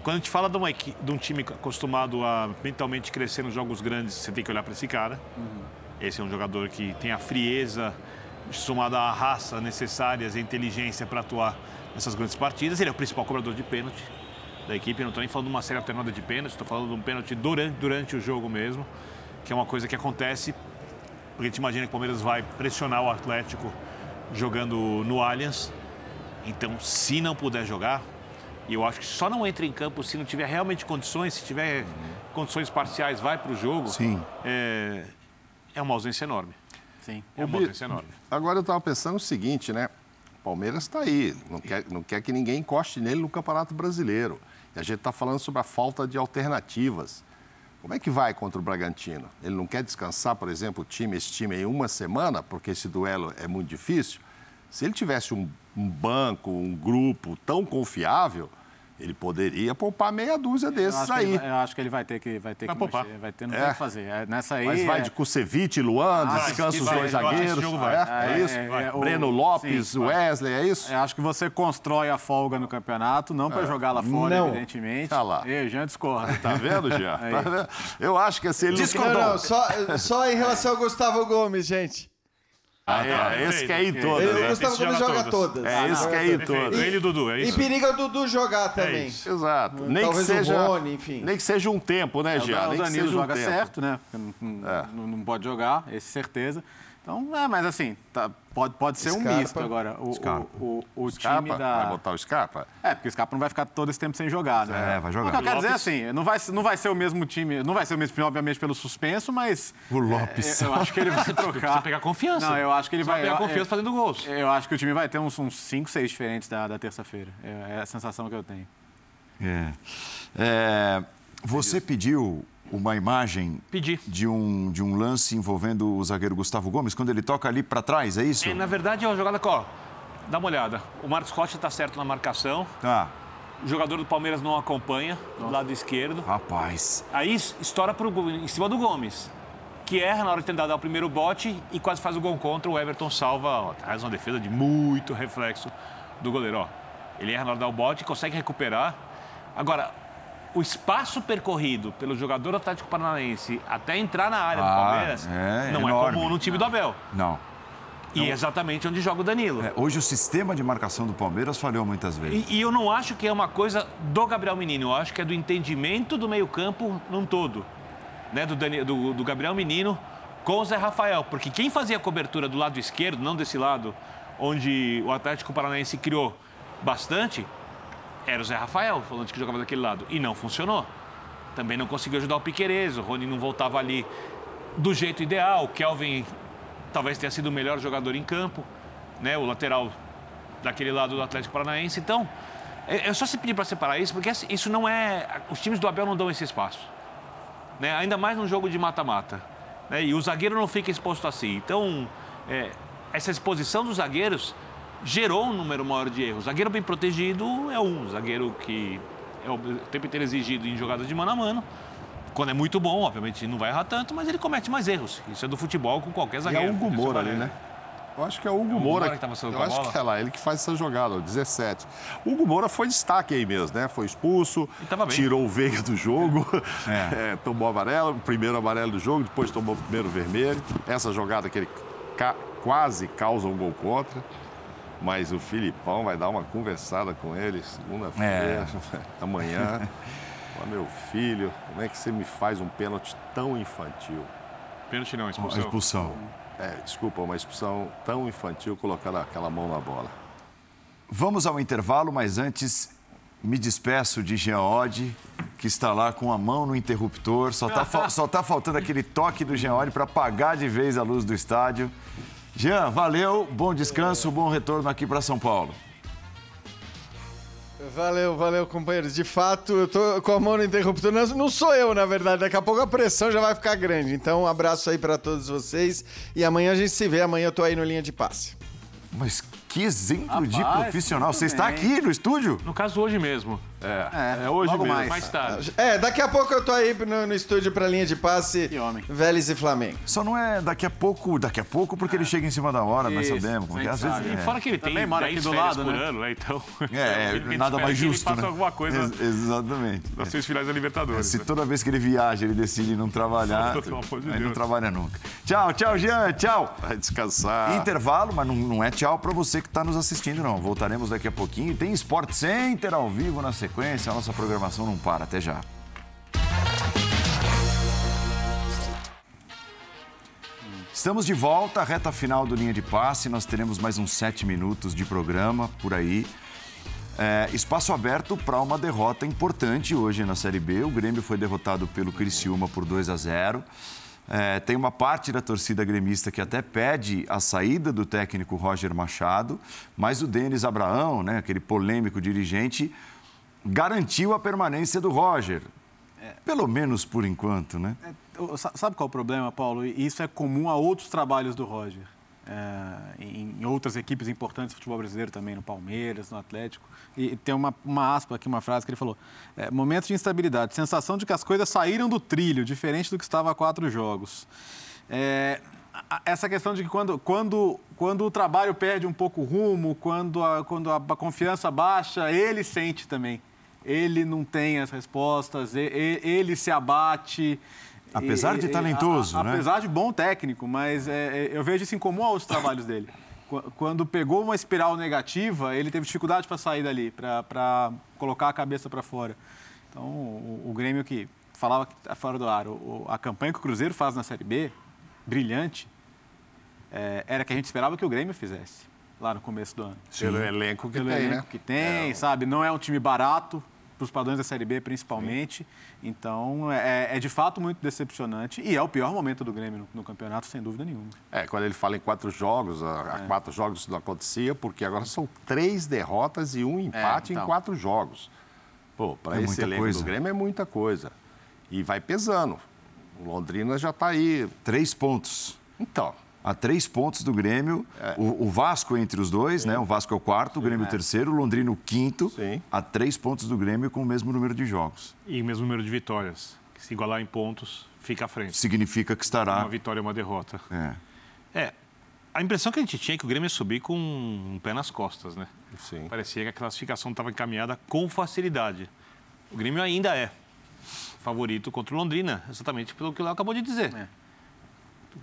Quando a gente fala de, uma de um time acostumado a mentalmente crescer nos jogos grandes, você tem que olhar para esse cara. Esse é um jogador que tem a frieza somada à raça necessárias e a inteligência para atuar nessas grandes partidas. Ele é o principal cobrador de pênalti da equipe. Eu não estou nem falando de uma série alternada de pênalti, estou falando de um pênalti durante, durante o jogo mesmo, que é uma coisa que acontece porque a gente imagina que o Palmeiras vai pressionar o Atlético jogando no Allianz. Então, se não puder jogar, e eu acho que só não entra em campo se não tiver realmente condições, se tiver condições parciais, vai para o jogo. Sim. É, é uma ausência enorme. Sim. É uma ausência enorme. Agora eu estava pensando o seguinte, né? O Palmeiras está aí, não quer, não quer que ninguém encoste nele no Campeonato Brasileiro. E a gente está falando sobre a falta de alternativas. Como é que vai contra o Bragantino? Ele não quer descansar, por exemplo, o time, esse time em uma semana, porque esse duelo é muito difícil? Se ele tivesse um, um banco, um grupo tão confiável, ele poderia poupar meia dúzia Eu desses que aí. vai, eu acho que ele vai ter que, vai ter Vai que poupar. mexer, vai ter, não É. tem o que fazer. É, nessa aí, Mas vai é- de Kusevich, Luan, Ah, descansa os dois eu zagueiros. jogo vai. É, é isso? É, é, o- Breno Lopes, sim. Wesley, é isso? Eu acho que você constrói a folga no campeonato, não para É. jogar lá fora, Não. evidentemente. Tá lá. E Jean discorda. Tá vendo, Jean? <laughs> Tá vendo? Eu acho que assim, ele Não, não, só, só em relação ao Gustavo Gomes, gente. Ah, é, esse que é em todas. Ele- né? o Gustavo Gomes joga todas. É, esse que é em todas. Ele e o Dudu, é E isso? periga o Dudu jogar também. Exato. Nem Talvez que o seja, Rony, enfim. Nem que seja um tempo, né, É, o Nem Danilo seja um joga tempo. certo, né? Porque Não, não- não pode jogar, esse certeza. Então, é, mas assim, tá- pode, pode ser um Scarpa. misto agora. O, Scarpa. o, o, o Scarpa? time da. Vai botar o Scarpa? É, porque o Scarpa não vai ficar todo esse tempo sem jogar, né? É, vai jogar. O que eu quero dizer Lopes. assim, não vai, não vai ser o mesmo time, não vai ser o mesmo time, obviamente, pelo suspenso, mas. O Lopes. é, eu acho que ele vai <laughs> trocar. Precisa pegar confiança. Não, eu acho que ele Precisa vai. pegar eu- confiança eu- fazendo gols. Eu acho que o time vai ter uns 5, 6 diferentes da, da terça-feira. É, é a sensação que eu tenho. É. É, você pediu uma imagem Pedi. De, um, de um lance envolvendo o zagueiro Gustavo Gomes, quando ele toca ali para trás, é isso? É, na verdade, é uma jogada que, ó, dá uma olhada. O Marcos Rocha está certo na marcação. Tá. O jogador do Palmeiras não acompanha, do lado esquerdo. Rapaz. Aí estoura pro, em cima do Gomes, que erra na hora de tentar dar o primeiro bote e quase faz o gol contra. O Everton salva, ó, traz uma defesa de muito reflexo do goleiro. Ó. Ele erra na hora de dar o bote, consegue recuperar. Agora, o espaço percorrido pelo jogador do Atlético Paranaense até entrar na área do Ah, Palmeiras é não enorme. é comum no time do Abel. Não. E é exatamente onde joga o Danilo. É, hoje o sistema de marcação do Palmeiras falhou muitas vezes. E, e eu não acho que é uma coisa do Gabriel Menino, eu acho que é do entendimento do meio-campo num todo. Né? Do, do- do Gabriel Menino com o Zé Rafael. Porque quem fazia a cobertura do lado esquerdo, não desse lado, onde o Atlético Paranaense criou bastante, era o Zé Rafael, falando que jogava daquele lado. E não funcionou. Também não conseguiu ajudar o Piqueires, o Rony não voltava ali do jeito ideal. O Kelvin talvez tenha sido o melhor jogador em campo, né? O lateral daquele lado do Atlético Paranaense. Então, é é só se pedir para separar isso, porque assim, isso não é. Os times do Abel não dão esse espaço. Né? Ainda mais num jogo de mata-mata. Né? E o zagueiro não fica exposto assim. Então, é, essa exposição dos zagueiros gerou um número maior de erros. Zagueiro bem protegido é um. Zagueiro que é o tempo inteiro exigido em jogadas de mano a mano. Quando é muito bom, obviamente não vai errar tanto, mas ele comete mais erros. Isso é do futebol com qualquer E é zagueiro. o Hugo Moura ali, né? Eu acho que é o Hugo Hugo Moura. Moura que tava eu acho bola? que é lá, ele que faz essa jogada, ó, 17. O Hugo Moura foi destaque aí mesmo, né? Foi expulso, tirou o Veiga do jogo, <laughs> <laughs> é, tomou amarelo, o primeiro amarelo do jogo, depois tomou o primeiro vermelho. Essa jogada que ele ca- quase causa um gol contra. Mas o Filipão vai dar uma conversada com ele segunda-feira, <laughs> amanhã. <laughs> Fala, meu filho, como é que você me faz um pênalti tão infantil? Pênalti não, Uma expulsão. expulsão. É, desculpa, uma expulsão tão infantil colocar aquela mão na bola. Vamos ao intervalo, mas antes me despeço de Jean Oddi, que está lá com a mão no interruptor. Só está <laughs> só tá faltando aquele toque do Jean Oddi para apagar de vez a luz do estádio. Jean, valeu, bom descanso, bom retorno aqui para São Paulo. Valeu, valeu, companheiros. De fato, eu tô com a mão no interruptor. Não, sou eu, na verdade. Daqui a pouco a pressão já vai ficar grande. Então, um abraço aí para todos vocês. E amanhã a gente se vê. Amanhã eu tô aí no linha de passe. Mas que exemplo de Rapaz, profissional. muito Você está aqui no estúdio? No caso, hoje mesmo. É, É, hoje logo mesmo. Mais, mais tarde. É, daqui a pouco eu tô aí no, no estúdio pra linha de passe. Vélez e Flamengo. Só não é daqui a pouco, daqui a pouco, porque ele chega em cima da hora, nós Isso, sabemos. Porque às vezes. sabe. é. E fora que ele tem mora 10 aqui do lado, por né? ano, né? Então, É, é, <laughs> nada mais que ele justo. faça né? alguma coisa Ex- exatamente. nas seis finais da Libertadores. Se né? toda vez que ele viaja ele decide não trabalhar, <laughs> de aí não trabalha nunca. Tchau, tchau, Jean, tchau. Vai descansar. Intervalo, mas não, não é tchau para você que está nos assistindo, não. Voltaremos daqui a pouquinho. Tem Sport Center ao vivo na sequência. A nossa programação não para. Até já. Estamos de volta, à reta final do Linha de Passe. Nós teremos mais uns sete minutos de programa por aí. É, espaço aberto para uma derrota importante hoje na Série B. O Grêmio foi derrotado pelo Criciúma por 2 a 0. É, tem uma parte da torcida gremista que até pede a saída do técnico Roger Machado, mas o Denis Abraão, né, aquele polêmico dirigente, garantiu a permanência do Roger. Pelo menos por enquanto, né? Sa- Sabe qual é o problema, Paulo? E isso é comum a outros trabalhos do Roger. É, em, outras equipes importantes do futebol brasileiro também, no Palmeiras, no Atlético. E tem uma, uma aspa aqui, uma frase que ele falou: é, momentos de instabilidade, sensação de que as coisas saíram do trilho, diferente do que estava há quatro jogos. É, essa questão de que quando, quando, quando o trabalho perde um pouco o rumo, quando a, quando a confiança baixa, ele sente também. Ele não tem as respostas, e- e- ele se abate. Apesar de talentoso, a- né? Apesar de bom técnico, mas é, é, eu vejo isso em comum aos trabalhos dele. Qu- Quando pegou uma espiral negativa, ele teve dificuldade para sair dali, para colocar a cabeça para fora. Então, o, o Grêmio que falava que tá fora do ar, o- a campanha que o Cruzeiro faz na Série B, brilhante, é, era que a gente esperava que o Grêmio fizesse lá no começo do ano. Pelo elenco que Pelo tem, elenco né? que tem, sabe? Não é um time barato, para os padrões da Série B principalmente. Então, é, é de fato muito decepcionante e é o pior momento do Grêmio no, no campeonato, sem dúvida nenhuma. É, quando ele fala em quatro jogos, há há quatro jogos isso não acontecia, porque agora são três derrotas e um empate então. em quatro jogos. Pô, para É esse elenco coisa. do Grêmio é muita coisa. E vai pesando. O Londrina já está aí. Três pontos. Então. A três pontos do Grêmio. O, o Vasco entre os dois, né? O Vasco é o quarto, o Grêmio é o terceiro, o Londrina o quinto. A três pontos do Grêmio com o mesmo número de jogos. E o mesmo número de vitórias. Que se igualar em pontos, fica à frente. Significa que estará. Uma vitória e uma derrota. É. É. A impressão que a gente tinha é que o Grêmio ia subir com um pé nas costas, né? Sim. Parecia que a classificação estava encaminhada com facilidade. O Grêmio ainda é favorito contra o Londrina, exatamente pelo que o Léo acabou de dizer.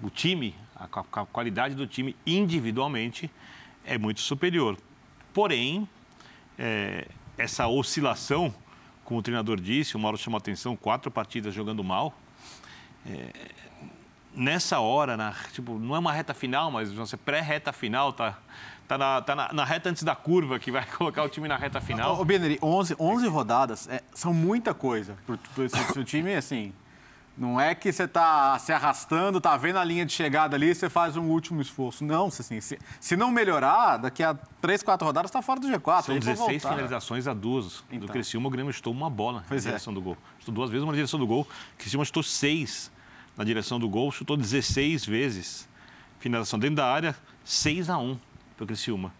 O time, a, a qualidade do time individualmente é muito superior. Porém, é, essa oscilação, como o treinador disse, o Mauro chamou atenção, quatro partidas jogando mal. é, nessa hora, na, tipo, não é uma reta final, mas você pré-reta final, tá, tá, na, tá na, na reta antes da curva que vai <laughs> colocar o time na reta final. Ô, Beneri, 11, 11 rodadas é, são muita coisa para o time, assim... Não é que você está se arrastando, tá vendo a linha de chegada ali e você faz um último esforço. Não, assim, se, se não melhorar, daqui a três, quatro rodadas está fora do G4. São aí pra 16 voltar. finalizações a duas. Do Criciúma, o Grêmio chutou uma bola Pois na é. direção do gol. Chutou duas vezes uma na direção do gol. O Criciúma chutou seis na direção do gol, chutou 16 vezes. Finalização dentro da área, 6 a 1 para o Criciúma.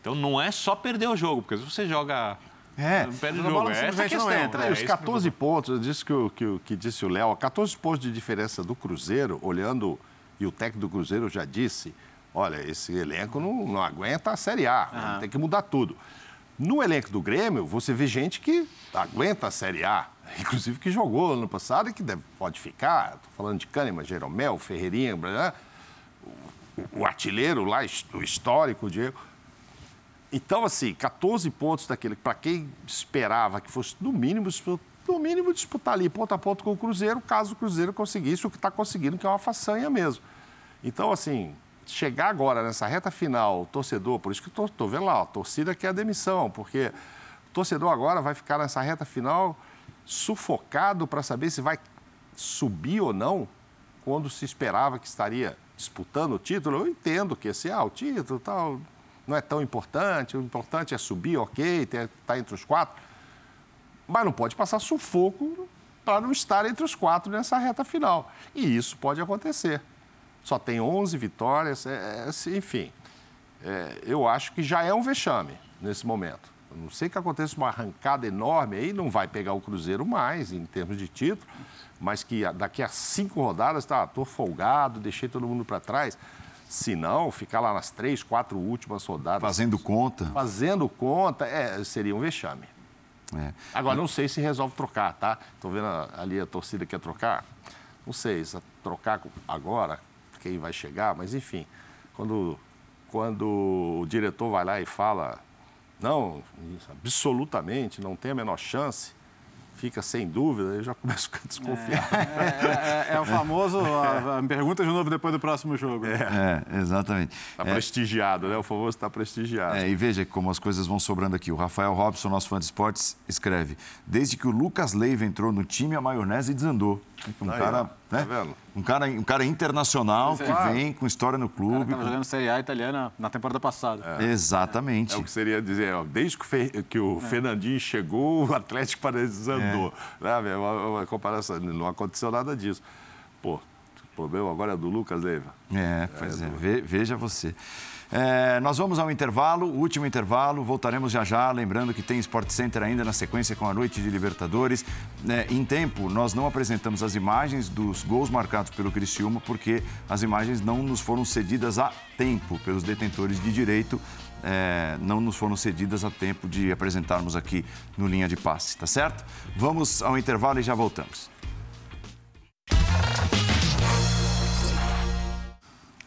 Então não é só perder o jogo, porque se você joga... É, não perde jogo. bola É essa não entra. É os isso que 14 pontos, eu disse que, o- que, o- que disse o Léo, 14 pontos de diferença do Cruzeiro, olhando, e o técnico do Cruzeiro já disse, olha, esse elenco não, não aguenta a Série A, né? tem que mudar tudo. No elenco do Grêmio, você vê gente que aguenta a Série A, <laughs> inclusive que jogou ano passado e que deve- pode ficar. Estou falando de Kahneman, Jeromel, Ferreirinha, blá, blá. o, o artilheiro lá, o histórico, o Diego. Então, assim, 14 pontos daquele, para quem esperava que fosse no mínimo, no mínimo disputar ali ponto a ponto com o Cruzeiro, caso o Cruzeiro conseguisse o que está conseguindo, que é uma façanha mesmo. Então, assim, chegar agora nessa reta final, o torcedor, por isso que estou vendo lá, a torcida quer a demissão, porque o torcedor agora vai ficar nessa reta final sufocado para saber se vai subir ou não, quando se esperava que estaria disputando o título. Eu entendo que esse, ah, o título tal, não é tão importante, o importante é subir, ok, estar tá entre os quatro, mas não pode passar sufoco para não estar entre os quatro nessa reta final. E isso pode acontecer. Só tem 11 vitórias, é, é, enfim. É, eu acho que já é um vexame nesse momento. A não sei que aconteça uma arrancada enorme aí, não vai pegar o Cruzeiro mais em termos de título, mas que daqui a cinco rodadas, tá, estou folgado, deixei todo mundo para trás. Se não, ficar lá nas três, quatro últimas rodadas. Fazendo conta. Fazendo conta, é, seria um vexame. É. Agora, não sei se resolve trocar, tá? Estou vendo ali a torcida quer trocar. Não sei, se trocar agora, quem vai chegar, mas enfim, quando, quando o diretor vai lá e fala, não, absolutamente, não tem a menor chance, fica sem dúvida, eu já começo a ficar <laughs> desconfiado. É, é, é, é o famoso, a, <laughs> a, pergunta de novo depois do próximo jogo. É, é exatamente. Está prestigiado, né? O famoso está prestigiado. e veja como as coisas vão sobrando aqui. O Rafael Robson, nosso fã de esportes, escreve: Desde que o Lucas Leiva entrou no time, a maionese desandou. Um Aí, cara, né? Tá um cara, um cara internacional que vem com história no clube. Estava jogando Série A italiana na temporada passada. É. Exatamente. É o que seria dizer, ó, desde que, o, que o é. Fernandinho chegou, o Atlético desandou. É. Né? Uma, uma, comparação, não aconteceu nada disso. Pô, o problema agora é do Lucas Leiva. É, pois é, é. veja você. É, nós vamos ao intervalo, último intervalo, voltaremos já já. Lembrando que tem Sport Center ainda na sequência com a noite de Libertadores. É, em tempo, nós não apresentamos as imagens dos gols marcados pelo Criciúma, porque as imagens não nos foram cedidas a tempo pelos detentores de direito. É, não nos foram cedidas a tempo de apresentarmos aqui no Linha de Passe, tá certo? Vamos ao intervalo e já voltamos.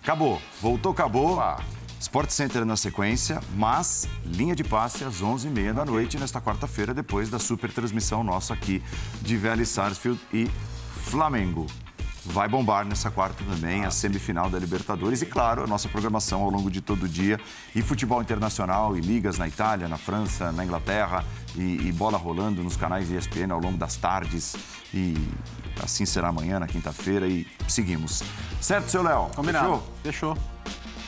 Acabou. Voltou, acabou. Sport Center na sequência, mas linha de passe às 11h30 da noite nesta quarta-feira, depois da super transmissão nossa aqui de Vélez Sarsfield e Flamengo. Vai bombar nessa quarta também a semifinal da Libertadores e, claro, a nossa programação ao longo de todo o dia. E futebol internacional e ligas na Itália, na França, na Inglaterra e, e bola rolando nos canais ESPN ao longo das tardes. E assim será amanhã, na quinta-feira. E seguimos. Certo, seu Léo? Combinado. Fechou? Fechou.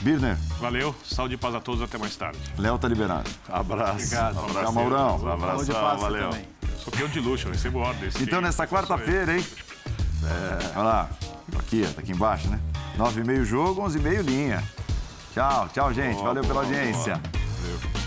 Birner. Valeu, saúde e paz a todos, até mais tarde. Léo tá liberado. Abraço. Obrigado. Um abraço. Tchau, Maurão. Um abraço, valeu. Também. Sou peão de luxo, eu recebo ordens. Então, nesta quarta-feira, hein? É, olha lá, aqui, tá aqui embaixo, né? Nove e meio jogo, onze e meio linha. Tchau, tchau, gente. Valeu pela audiência. Valeu.